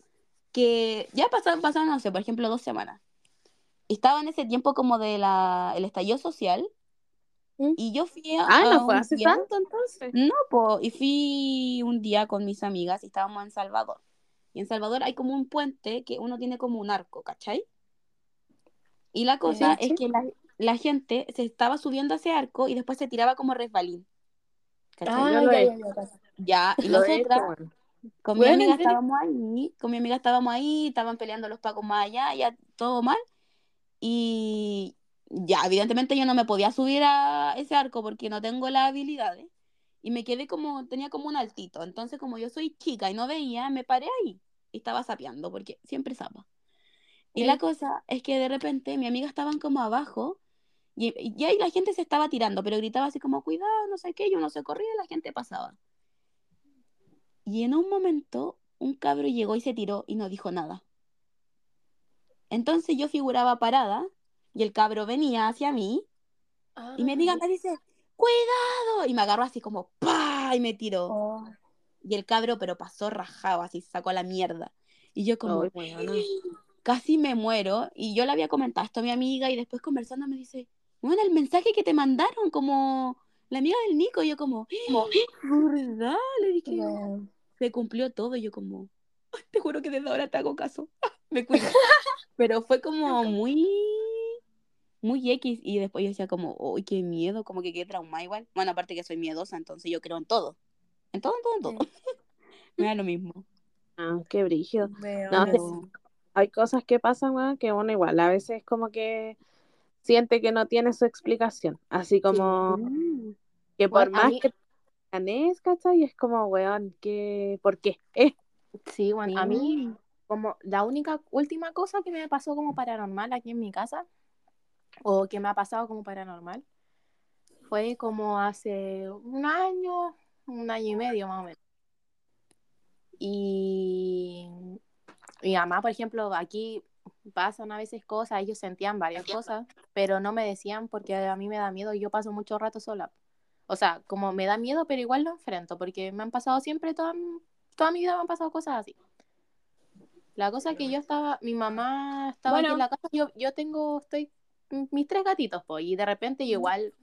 que ya pasaron, pasaron, no sé, por ejemplo, dos semanas. Estaba en ese tiempo como de la, el estallido social ¿Mm? y yo fui a, Ah, no fue hace día- tanto entonces. no, po, y fui un día con mis amigas y estábamos en Salvador. Y en Salvador hay como un puente que uno tiene como un arco, ¿cachai? Y la cosa Sí, es que la, la gente se estaba subiendo a ese arco y después se tiraba como resbalín. Ah, ya, y nosotras bueno. con mi Bueno, amiga estábamos ahí, con mi amiga estábamos ahí, estaban peleando los pacos más allá, ya todo mal. Y ya, evidentemente yo no me podía subir a ese arco porque no tengo las habilidades. Y me quedé como, tenía como un altito. Entonces, como yo soy chica y no veía, me paré ahí. Y estaba sapeando, porque siempre sapa. Y la cosa es que de repente mi amiga estaban como abajo y, y ahí la gente se estaba tirando, pero gritaba así como, cuidado, no sé qué, yo no se corría y la gente pasaba. Y en un momento un cabro llegó y se tiró y no dijo nada. Entonces yo figuraba parada y el cabro venía hacia mí y mi amiga me dice, cuidado, y me agarró así como, ¡pa! y me tiró. Oh, Y el cabro, pero pasó rajado, así sacó la mierda. Y yo como, Ay, weona. Casi me muero. Y yo le había comentado esto a mi amiga y después conversando me dice, bueno, el mensaje que te mandaron, como la amiga del Nico. Y yo como, ¿verdad? Le dije, weón. se cumplió todo. Y yo como, "Ay, te juro que desde ahora te hago caso. Me cuido. Pero fue como muy, muy X. Y después yo decía como, uy, qué miedo, como que qué trauma igual. Bueno, aparte que soy miedosa, entonces yo creo en todo. En todo, en todo, en todo. Me da lo mismo. Ah, qué. Weón. No, Hay cosas que pasan, weón, que uno igual, a veces como que siente que no tiene su explicación. Así como Mm. que por Bueno, más mí- que ganes, ¿cachai? Es como, weón, que, ¿por qué? Eh, Sí, bueno, a mí, como la única última cosa que me pasó como paranormal aquí en mi casa, o que me ha pasado como paranormal, fue como hace un año, un año y medio más o menos. Y mi mamá, por ejemplo, aquí pasan a veces cosas, ellos sentían varias cosas, pero no me decían porque a mí me da miedo y yo paso mucho rato sola. O sea, como me da miedo, pero igual lo enfrento, porque me han pasado siempre, toda, toda mi vida me han pasado cosas así. La cosa es que yo estaba, mi mamá estaba aquí en la casa, yo, yo tengo, estoy, mis tres gatitos, pues, y de repente yo igual,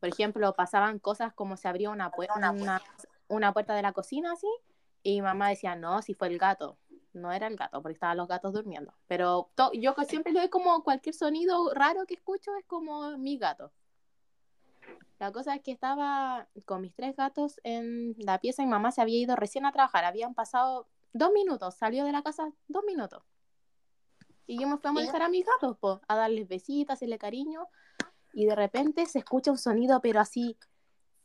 por ejemplo, pasaban cosas como se abría una, pue- una, una puerta de la cocina así, y mi mamá decía, no, si fue el gato. No era el gato, porque estaban los gatos durmiendo. Pero yo siempre le doy como cualquier sonido raro que escucho, es como mi gato. La cosa es que estaba con mis tres gatos en la pieza y mamá se había ido recién a trabajar. Habían pasado dos minutos, salió de la casa dos minutos. Y yo me fui a molestar a mis gatos, po, a darles besitas, hacerle cariño. Y de repente se escucha un sonido, pero así,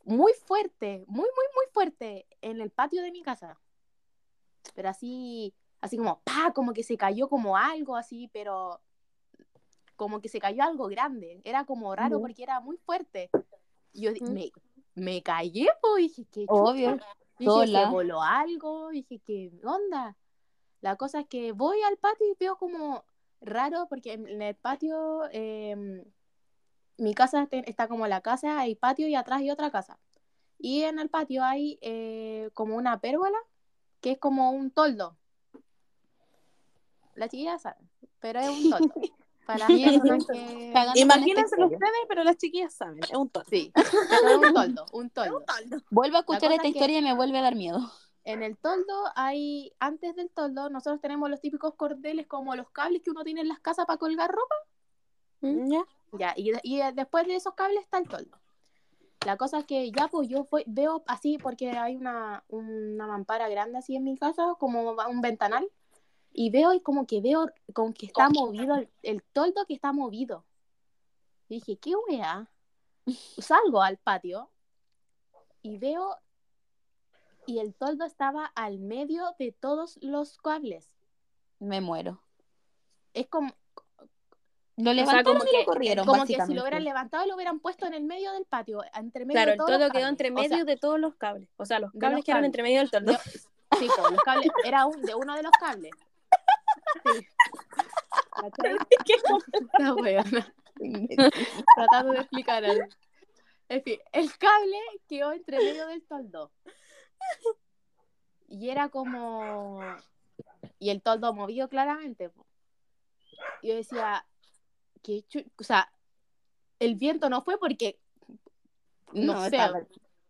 muy fuerte, muy, muy, muy fuerte, en el patio de mi casa. Pero así, así como, pa, como que se cayó como algo así, pero como que se cayó algo grande. Era como raro porque era muy fuerte. Y Yo di- Ujú. me, me callé, pues, dije, qué chucha. Obvio. Dije, se voló algo, dije, ¿qué onda? La cosa es que voy al patio y veo como raro, porque en el patio, eh, mi casa está como la casa, hay patio y atrás hay otra casa. Y en el patio hay eh, como una pérgola, que es como un toldo. La chiquilla sabe, pero es un toldo. Para que... Con Imagínense ustedes, pero las chiquillas saben, es un tonto. Sí, pero es un toldo, un toldo. Vuelvo a escuchar esta es que- historia y me vuelve a dar miedo. En el toldo hay, antes del toldo, nosotros tenemos los típicos cordeles como los cables que uno tiene en las casas para colgar ropa. ¿Ya? Ya, y, de- y después de esos cables está el toldo. La cosa es que ya pues yo voy- veo así porque hay una, una mampara grande así en mi casa, como un ventanal, y veo y como que veo como que está movido el, el toldo que está movido. Y dije, ¿qué wea? Salgo al patio y veo y el toldo estaba al medio de todos los cables. Me muero. Es como, Lo sea, levantaron como y lo que- corrieron, como que si lo hubieran levantado y lo hubieran puesto en el medio del patio, entre medio Claro, de el todos toldo quedó entre O medio sea, de todos los cables. O sea, los cables los quedaron cables. entre medio del toldo. sí, po, los cables, era un, de uno de los cables. Sí. ¿Cachai? Esta weona. Tratando de explicar algo. En fin, el cable quedó entre medio del toldo. Y era como. Y el toldo movido claramente. Yo decía, que o sea, el viento no fue porque. No, No, sé, estaba-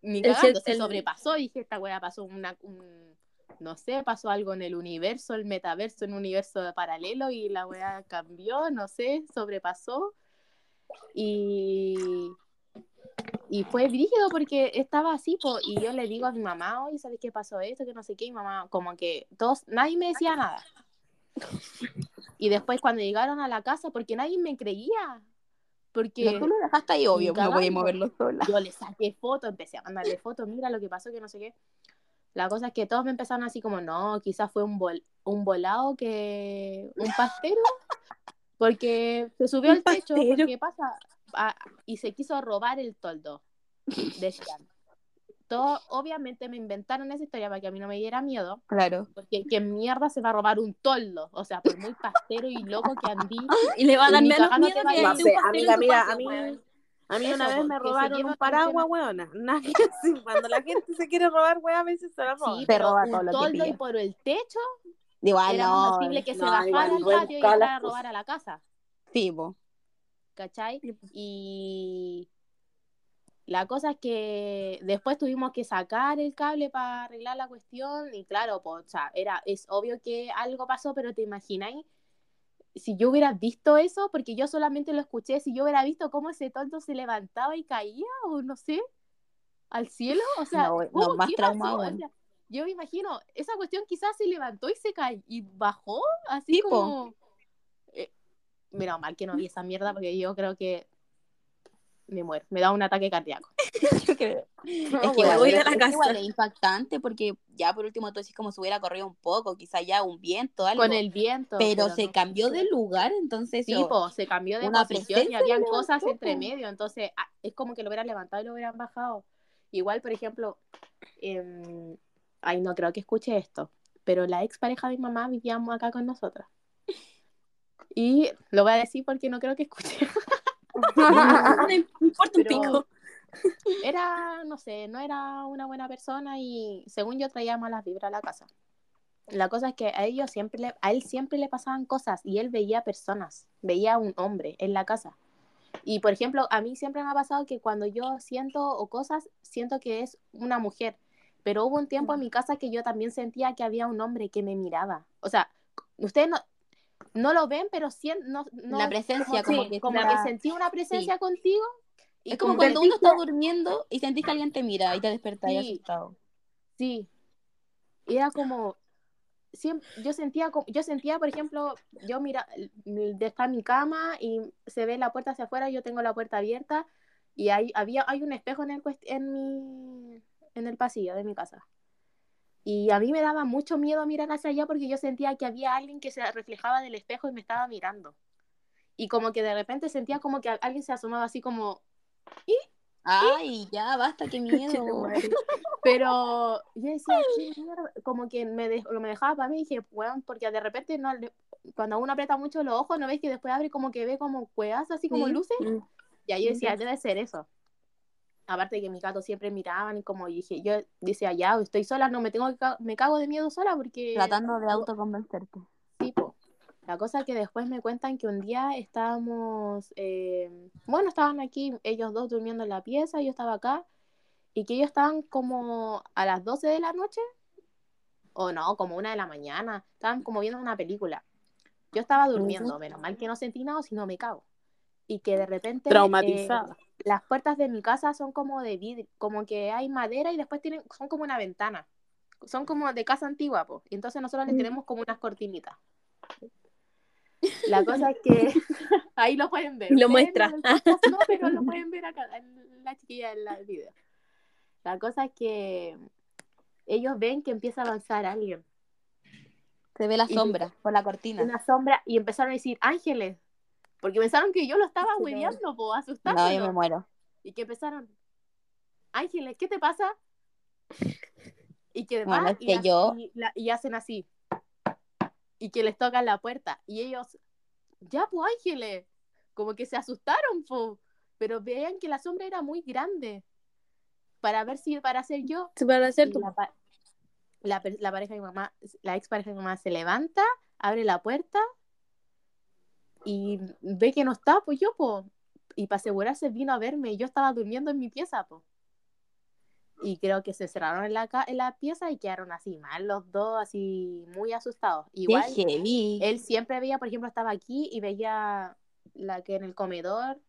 ni cagando, se el- sobrepasó. Y dije, esta wea pasó una. un- no sé, pasó algo en el universo, el metaverso, en un universo paralelo y la wea cambió, no sé, sobrepasó. Y, y fue brígido porque estaba así, po, y yo le digo a mi mamá, oye, ¿sabes qué pasó esto? Que no sé qué, y mamá, como que todos, nadie me decía nada. Y después cuando llegaron a la casa, porque nadie me creía, porque No, tú lo dejaste ahí, obvio, Ni no voy a moverlo sola. yo le saqué foto, empecé a mandarle fotos, mira lo que pasó, que no sé qué. La cosa es que todos me empezaron así como, no, quizás fue un, vol un volado que, un pastero, porque se subió al techo, porque pasa, Ah, y se quiso robar el toldo, decían. Todo, obviamente me inventaron esa historia para que a mí no me diera miedo, Claro. porque ¿qué mierda se va a robar un toldo? O sea, por muy pastero y loco que andí, Y le va a dar menos miedo que amiga, a mí. A mí Eso, una vez me robaron un paraguas, weona. Decir, Cuando la gente se quiere robar, weón, a veces se la roban. sí, Te pero roba todo un lo toldo y por el techo Igual era no. más factible que se bajara igual, al patio y las entrara a robar a la casa, Sí, po. ¿cachai? Y La cosa es que después tuvimos que sacar el cable para arreglar la cuestión y claro, pues, o sea, era, es obvio que algo pasó, pero te imagináis si yo hubiera visto eso, porque yo solamente lo escuché, si yo hubiera visto cómo ese tonto se levantaba y caía, o no sé, al cielo, o sea, No, no, ¿cómo? más ¿Qué traumado? O sea, yo me imagino, esa cuestión quizás se levantó y se cayó y bajó, así como... Eh, mira, mal que no vi esa mierda, porque yo creo que me muero, me da un ataque cardíaco. Yo creo. No, es que igual, voy a es la que casa. igual es impactante porque ya por último tú decís como si hubiera corrido un poco, quizá ya un viento, algo. Con el viento. pero, se no. cambió de lugar, entonces Sí, yo- po, se cambió de una posición y habían cosas entre medio, entonces ah, es como que lo hubieran levantado y lo hubieran bajado. Igual, por ejemplo, em, ay, no creo que escuche esto, pero la ex pareja de mi mamá vivíamos acá con nosotras. Y lo voy a decir porque no creo que escuche. Me importa un pico. Era, no sé, no era una buena persona y según yo traía malas vibras a la casa. La cosa es que a ellos siempre le, a él siempre le pasaban cosas y él veía personas, veía un hombre en la casa. Y por ejemplo, a mí siempre me ha pasado que cuando yo siento o cosas, siento que es una mujer. Pero hubo un tiempo en mi casa que yo también sentía que había un hombre que me miraba. O sea, ustedes no, no lo ven, pero sien- no, no- La presencia, como sí, que como la- que sentí una presencia contigo. Y es como cuando uno está durmiendo y sentís que alguien te mira y te despertás Sí. asustado. Sí. Era como, siempre, yo sentía, yo sentía, por ejemplo, yo mira, en mi cama y se ve la puerta hacia afuera, yo tengo la puerta abierta y hay, había, hay un espejo en el, en mi, en el pasillo de mi casa. Y a mí me daba mucho miedo mirar hacia allá porque yo sentía que había alguien que se reflejaba del espejo y me estaba mirando. Y como que de repente sentía como que alguien se asomaba así como, Ay, ya, basta, qué miedo. Pero yo decía, "¿Qué mierda?", como que me, dej- me dejaba para mí y dije, weón, porque de repente no, cuando uno aprieta mucho los ojos, ¿no ves que después abre como que ve como cuevas, así como luces? Y ahí yo decía, debe ser eso. Aparte de que mis gatos siempre miraban y como dije, yo decía, ya, estoy sola, no me tengo que ca- me cago de miedo sola porque... Tratando de autoconvencerte. tipo. La cosa que después me cuentan que un día estábamos, eh, bueno, estaban aquí ellos dos durmiendo en la pieza, yo estaba acá, y que ellos estaban como a las 12 de la noche, o no, como una de la mañana, estaban como viendo una película. Yo estaba durmiendo, menos mal que no sentí nada, sino me cago. Y que de repente... eh, Traumatizada. Las puertas de mi casa son como de vidrio, como que hay madera y después tienen, son como una ventana. Son como de casa antigua, pues. Y entonces nosotros le Mm. tenemos como unas cortinitas. La cosa es que ahí lo pueden ver. Lo muestra. No, pero lo pueden ver acá, en la chiquilla en el video. La cosa es que ellos ven que empieza a avanzar alguien. Se ve la Y- sombra por la cortina. Una sombra y empezaron a decir ángeles. Porque pensaron que yo lo estaba no. hueveando, po, No, asustándolo. yo me muero. y que empezaron, Ángeles, ¿qué te pasa? Y que Bueno, va es y, que ha- yo- y, la- y hacen así. Y que les tocan la puerta. Y ellos, ya, pues Ángeles, como que se asustaron, po. pero veían que la sombra era muy grande. Para ver si para ser yo. Se van a hacer Y tu la, pa- la, la pareja de mi mamá, la ex pareja de mi mamá se levanta, abre la puerta y ve que no está, pues yo, pues. Y para asegurarse vino a verme y yo estaba durmiendo en mi pieza, pues. Y creo que se cerraron en la, en la pieza y quedaron así mal los dos, así muy asustados. Igual, él siempre veía, por ejemplo, estaba aquí y veía la que en el comedor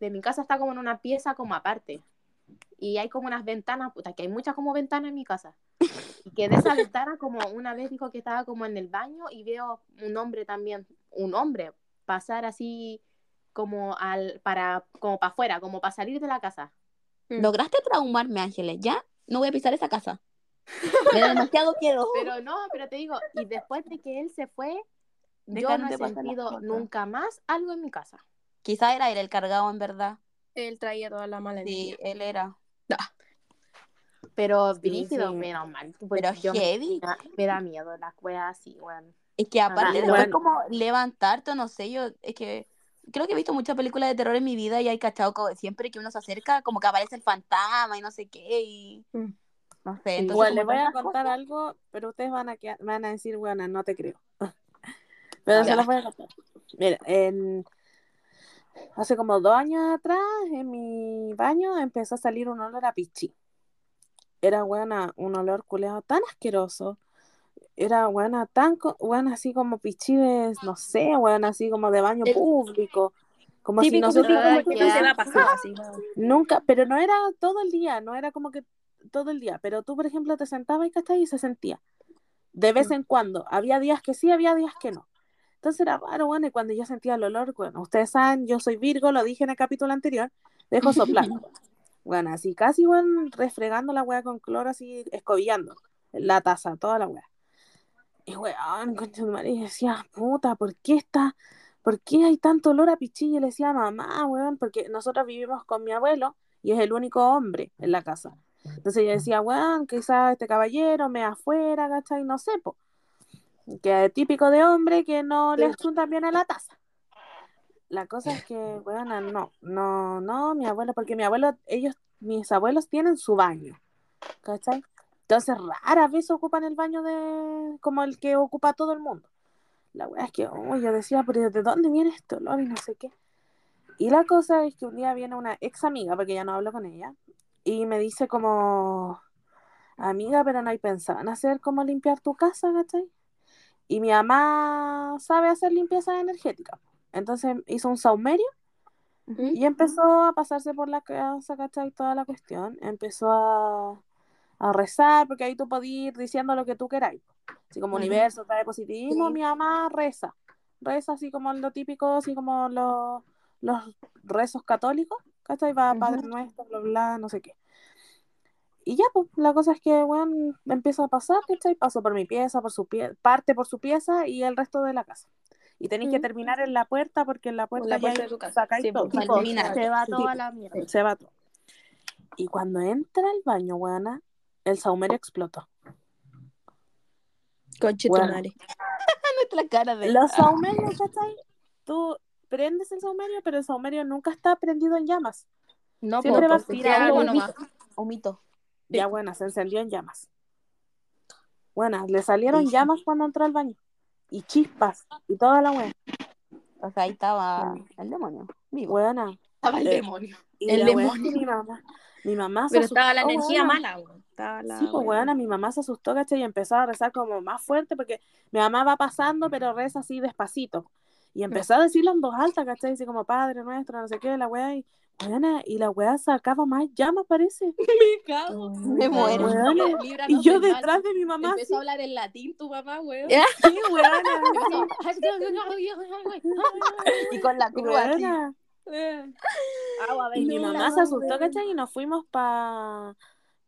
de mi casa está como en una pieza como aparte. Y hay como unas ventanas, puta, que hay muchas como ventanas en mi casa. Y que de esa ventana, como una vez dijo que estaba como en el baño y veo un hombre también, un hombre, pasar así como al para como para afuera, como para salir de la casa. Lograste traumarme, Ángeles. Ya no voy a pisar esa casa. Me da demasiado miedo. Pero no, pero te digo, y después de que él se fue, yo no he sentido nunca más algo en mi casa. Quizá era él el cargado, en verdad. Él traía toda la mala Sí, energía. él era. Pero Sí, brígido, sí. menos mal. pues Pero yo me, heavy. da- me da miedo las weas así, weón. Es que aparte, Ah, después bueno. como levantarte, no sé, yo, es que creo que he visto muchas películas de terror en mi vida y hay cachado como siempre que uno se acerca, como que aparece el fantasma y no sé qué, y Mm. no sé, entonces Igual, les voy a contar cosas. algo, pero ustedes van a, quedar- van a decir, bueno, no te creo. Pero se los voy a contar. Mira, en, hace como dos años atrás, en mi baño empezó a salir un olor a pichí. Era buena, un olor culeado tan asqueroso. Era buena, tan buena así como pichí de, no sé, buena así como de baño público. Como si Típico, nosotros. Nunca, pero no era todo el día, no era como que todo el día, pero tú, por ejemplo, te sentabas y ¿cachai? y se sentía. De vez Mm. en cuando, había días que sí, había días que no. Entonces era raro, bueno, y cuando yo sentía el olor, bueno, ustedes saben, yo soy Virgo, lo dije en el capítulo anterior, dejo soplar. bueno, así casi, bueno, refregando la weá con cloro, así, escobillando la taza, toda la weá. Y weón, concha de madre, y decía, puta, ¿por qué está, por qué hay tanto olor a pichí? Y le decía, mamá, weón, porque nosotros vivimos con mi abuelo y es el único hombre en la casa. Entonces yo decía, weón, quizás este caballero me afuera, ¿cachai? No sé, po. Que es típico de hombre que no Sí. les chuntan bien a la taza. La cosa es que, weón, no, no, no, mi abuelo, porque mi abuelo, ellos, mis abuelos tienen su baño, ¿cachai? Entonces, rara vez ocupan el baño de, como el que ocupa todo el mundo. La weá es que, oh, yo decía, pero ¿de dónde viene este olor? Y no sé qué. Y la cosa es que un día viene una ex amiga, porque ya no hablo con ella, y me dice como, amiga, pero no hay pensado en hacer como limpiar tu casa, ¿cachai? Y mi mamá sabe hacer limpieza energética. Entonces hizo un saumerio ¿Mm? y empezó a pasarse por la casa, ¿cachai? Toda la cuestión. Empezó a, a rezar, porque ahí tú podías ir diciendo lo que tú queráis. Así como universo, trae positivismo, Sí. mi mamá reza. Reza así como lo típico, así como los, los rezos católicos, ¿cachai? Va Ujú. Padre Nuestro, bla, bla, no sé qué. Y ya, pues, la cosa es que, bueno, empieza a pasar, ¿cachai? Paso por mi pieza, por su pie, parte por su pieza y el resto de la casa. Y tenéis que terminar en la puerta porque en la puerta, la ya puerta ahí de tu casa. sacáis Sí, todo. pues, Tipo. Se va toda la mierda. se va todo. Y cuando entra al baño, weona, el saumerio explotó. Conche tu Bueno. Nuestra cara de. Los saumerios, ¿cachai? Tú prendes el saumerio, pero el saumerio nunca está prendido en llamas. No, Siempre po, va po, así, tira algo algo un nomás. Un mito. Ya, buena, se encendió en llamas. Bueno, le salieron llamas cuando entró al baño. Y chispas. Y toda la wea. O sea, ahí estaba Bueno. el demonio. Vivo. Buena. Estaba el Eh, demonio. Y El demonio. mi mamá, mi mamá se Pero estaba la asustó, energía weona. mala. Estaba la Sí, pues weona, mi mamá se asustó, ¿cachai? Y empezó a rezar como más fuerte porque mi mamá va pasando, pero reza así despacito. Y empezó a decirlo en voz alta, ¿cachai? Así como Padre nuestro, no sé qué, la weá. Y, weona, y la weá sacaba más llamas, parece. Me cago. Me muero. Y yo mal. detrás de mi mamá, así, Empezó a hablar en latín tu papá, weón. Sí, weona. Y con la cruz así. Agua, Y mi mamá se asustó, ¿cachai? Y nos fuimos para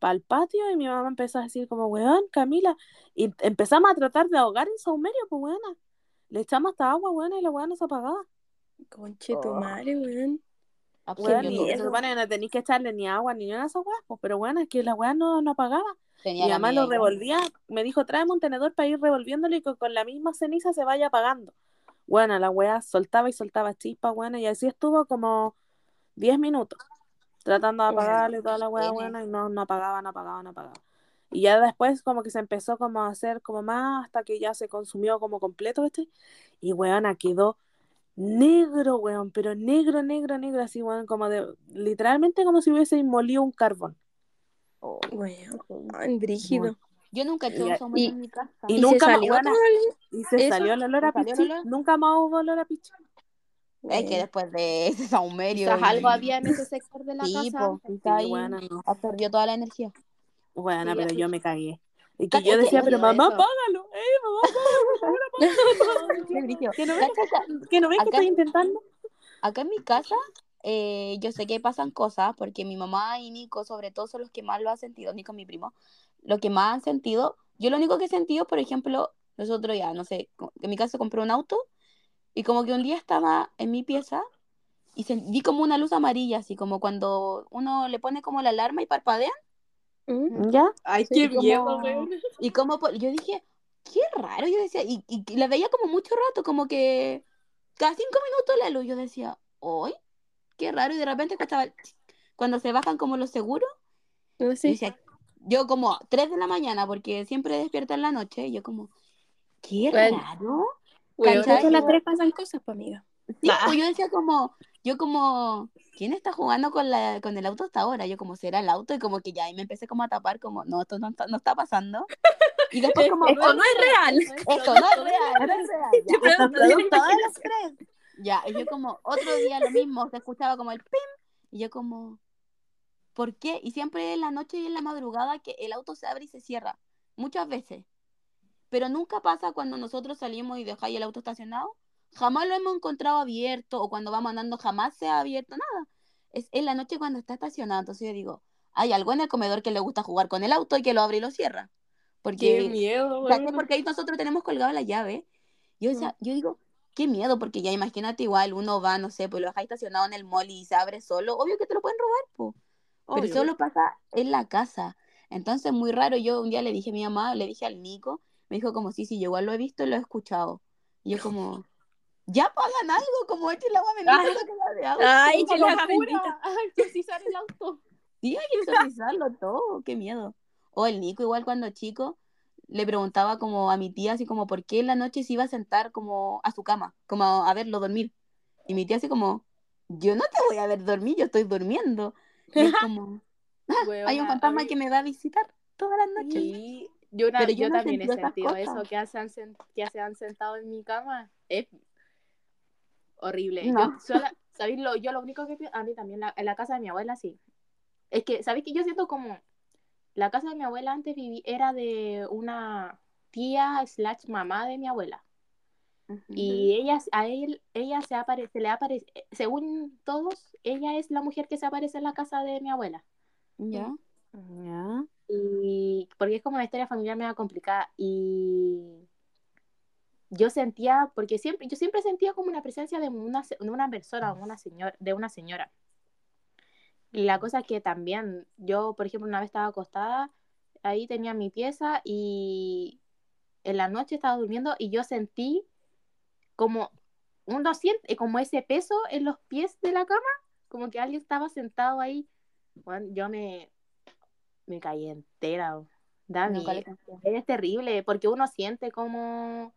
el patio y mi mamá empezó a decir como, weón, Camila. Y empezamos a tratar de ahogar el saumerio, pues weona. Le echamos hasta agua, weona, y la weona se apagaba. Conche tu Oh. madre, weón. Weón, Absurdo. y supone que no tenéis que echarle ni agua ni nada a esas weas, pues, pero bueno, es que la weá no, no apagaba. Tenía Mi la mamá lo revolvía, me dijo, tráeme un tenedor para ir revolviéndolo y que con la misma ceniza se vaya apagando. Bueno, la weá soltaba y soltaba chispas, bueno, y así estuvo como 10 minutos, tratando de Bueno, apagarle toda la tiene. buena, y no, no apagaba, no apagaba, no apagaba. Y ya después como que se empezó como a hacer como más hasta que ya se consumió como completo, ¿viste? Y weona, quedó negro, weón, pero negro, negro, negro, así, weón, como de, literalmente como si hubiese molido un carbón. Oh, Weón. Brígido. Yo nunca he hecho Y- un y- en mi casa. y ¿Y, nunca se más, salió weona, el- Y se salió el olor a ¿Se salió el pichi. olor? Nunca más hubo olor a pichi. Es que Weón. después de ese saumerio. Quizás y- algo había en ese sector de la Sí, casa. po, quizá ahí Buena, no. absorbió toda la energía. Buena, Sí, pero yo me cagué. Y que yo decía, pero mamá, eso. págalo. Eh, mamá, págalo. Que no ves que, no ves que estoy intentando. Acá en mi casa, eh, yo sé que pasan cosas, porque mi mamá y Nico, sobre todo, son los que más lo han sentido, Nico, mi primo, lo que más han sentido. Yo lo único que he sentido, por ejemplo, nosotros ya, no sé, en mi casa compré un auto y como que un día estaba en mi pieza y vi como una luz amarilla, así como cuando uno le pone como la alarma y parpadea. ¿Mm? ¿Ya? Ay, Sí, qué como- miedo. Y como por- yo dije, qué raro, yo decía, y, y, y la veía como mucho rato, como que cada cinco minutos la luz, yo decía, hoy, qué raro, y de repente cuando, cuando se bajan como los seguros, yo sé. decía, yo como 3 de la mañana, porque siempre despierta en la noche, y yo como, qué Bueno. raro. Después de las tres pasan cosas, pues, amiga. Sí, Ah. pues yo decía como, yo como, ¿quién está jugando con, la, con el auto hasta ahora? Yo como, ¿será el auto? Y como que ya, y me empecé como a tapar, como, no, esto no, está- no está pasando. Y después como, Esto no es real. esto no es real, no es real. Ya, tres. Ya, y yo como, otro día lo mismo, se escuchaba como el pim, y yo como, ¿por qué? Y siempre en la noche y en la madrugada que el auto se abre y se cierra, muchas veces. Pero nunca pasa cuando nosotros salimos y dejáis el auto estacionado. Jamás lo hemos encontrado abierto o cuando vamos andando jamás se ha abierto nada. Es en la noche cuando está estacionado. Entonces yo digo, hay algo en el comedor que le gusta jugar con el auto y que lo abre y lo cierra. Porque, miedo, ¿cachai? porque ahí nosotros tenemos colgado la llave. Yo, digo, qué miedo, porque ya imagínate igual, uno va, no sé, pues lo deja estacionado en el mall y se abre solo. Obvio que te lo pueden robar, po. Pero solo pasa en la casa. Entonces, muy raro. Yo un día le dije a mi mamá, le dije al Nico, me dijo como, sí, sí, yo igual lo he visto y lo he escuchado. Y yo como, ya pagan algo, como echen el agua bendita Ay. da de agua. Ay, ¡Qué que la locura! bendita. Exorcizar el auto. Sí, hay que exorcizarlo todo, qué miedo. O el Nico, igual cuando chico, le preguntaba como a mi tía, así como, ¿por qué en la noche se iba a sentar como a su cama, como a verlo dormir? Y mi tía así como, yo no te voy a ver dormir, yo estoy durmiendo. Y es como, hay un fantasma que me va a visitar todas las noches. Sí, yo, una- Pero yo yo no he también he sentido cosas. eso, que se, han, que se han sentado en mi cama. Es horrible. No. Yo, sola- ¿sabéis lo, yo lo único que pienso, a mí también, la- en la casa de mi abuela sí. Es que, ¿sabéis que yo siento como, la casa de mi abuela antes viví, era de una tía slash mamá de mi abuela. Y ella, a él, ella se, aparece, le aparece, según todos, ella es la mujer que se aparece en la casa de mi abuela. ¿Ya? Ya. Y porque es como una historia familiar medio complicada. Y yo sentía, porque siempre, yo siempre sentía como una presencia de una, de una persona, una señora, de una señora. Y la cosa es que también, yo, por ejemplo, una vez estaba acostada, ahí tenía mi pieza y en la noche estaba durmiendo y yo sentí como uno siente como ese peso en los pies de la cama, como que alguien estaba sentado ahí. Bueno, yo me, me caí entera. Da Nunca le miedo. pensé. Es terrible, porque uno siente como,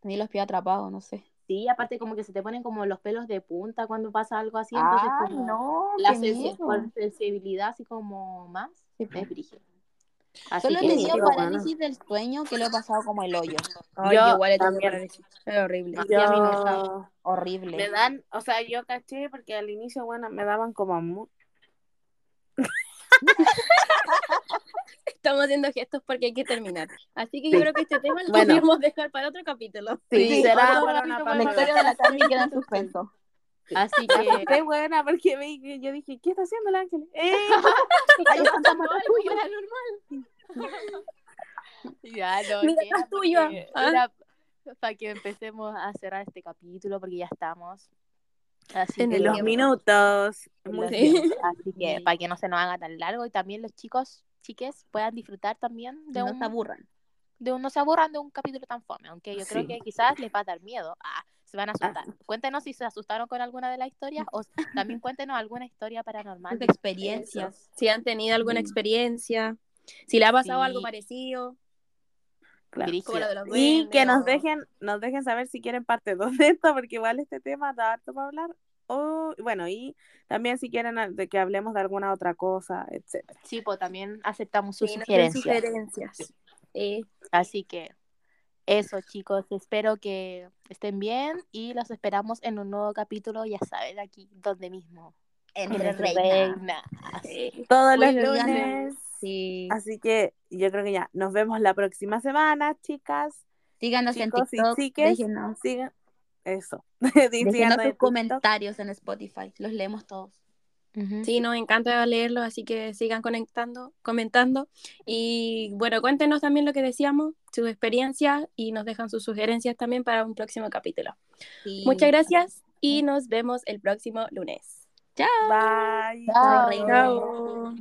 Tenía los pies atrapados, no sé. sí, aparte como que se te ponen como los pelos de punta cuando pasa algo así, entonces Ay, como no, la sensibilidad así como más, Sí, es brígido. Así Solo he tenido parálisis del sueño que lo he pasado como el hoyo. Ay, Yo igual he tenido también. parálisis. Es horrible. Sí, a mí Yo... Horrible. Me dan, o sea, yo caché porque al inicio, bueno, me daban como Estamos haciendo gestos porque hay que terminar. Así que Sí. yo creo que este tema lo Bueno. podemos dejar para otro capítulo. Sí, Sí, será para una para historia de la Cami queda en suspenso. Así que Qué buena, porque me, yo dije, ¿qué está haciendo el ángel? ¡Eh! Atrás tuyo. paranormal. ya, no, Mira, era tuyo. porque- Ah. era para que empecemos a cerrar este capítulo porque ya estamos. Así En que, los minutos. Muy bien. Así que para que no se nos haga tan largo y también los chicos, chiques, puedan disfrutar también de No un se aburran. de un, no se aburran de un capítulo tan fome, aunque yo creo Sí. que quizás les va a dar miedo. Ah, se van a asustar. Cuéntenos si se asustaron con alguna de las historias o también cuéntenos alguna historia paranormal. Sus experiencias. Si han tenido alguna Mm. experiencia, si le ha pasado Sí. algo parecido, Claro. De Y que nos dejen, nos dejen saber si quieren parte 2 de esto, porque igual este tema da harto para hablar. O, bueno, y también si quieren de que hablemos de alguna otra cosa, etcétera. Sí, pues también aceptamos sus Sí, sugerencias. sugerencias. Eh, Así que eso, chicos. Espero que estén bien y los esperamos en un nuevo capítulo, ya saben, aquí donde mismo. Entre Entre reinas. reinas. Todos los lunes. Sí. Así que yo creo que ya nos vemos la próxima semana, chicas. Síganos en Chicos y TikTok. chiques. Sigan. Eso. sus TikTok. comentarios en Spotify. Los leemos todos. Sí, nos encanta leerlo, así que sigan conectando, comentando. Y bueno, cuéntenos también lo que decíamos, sus experiencias y nos dejan sus sugerencias también para un próximo capítulo. Sí. Muchas gracias y nos vemos el próximo lunes. Chao. Bye. Chao.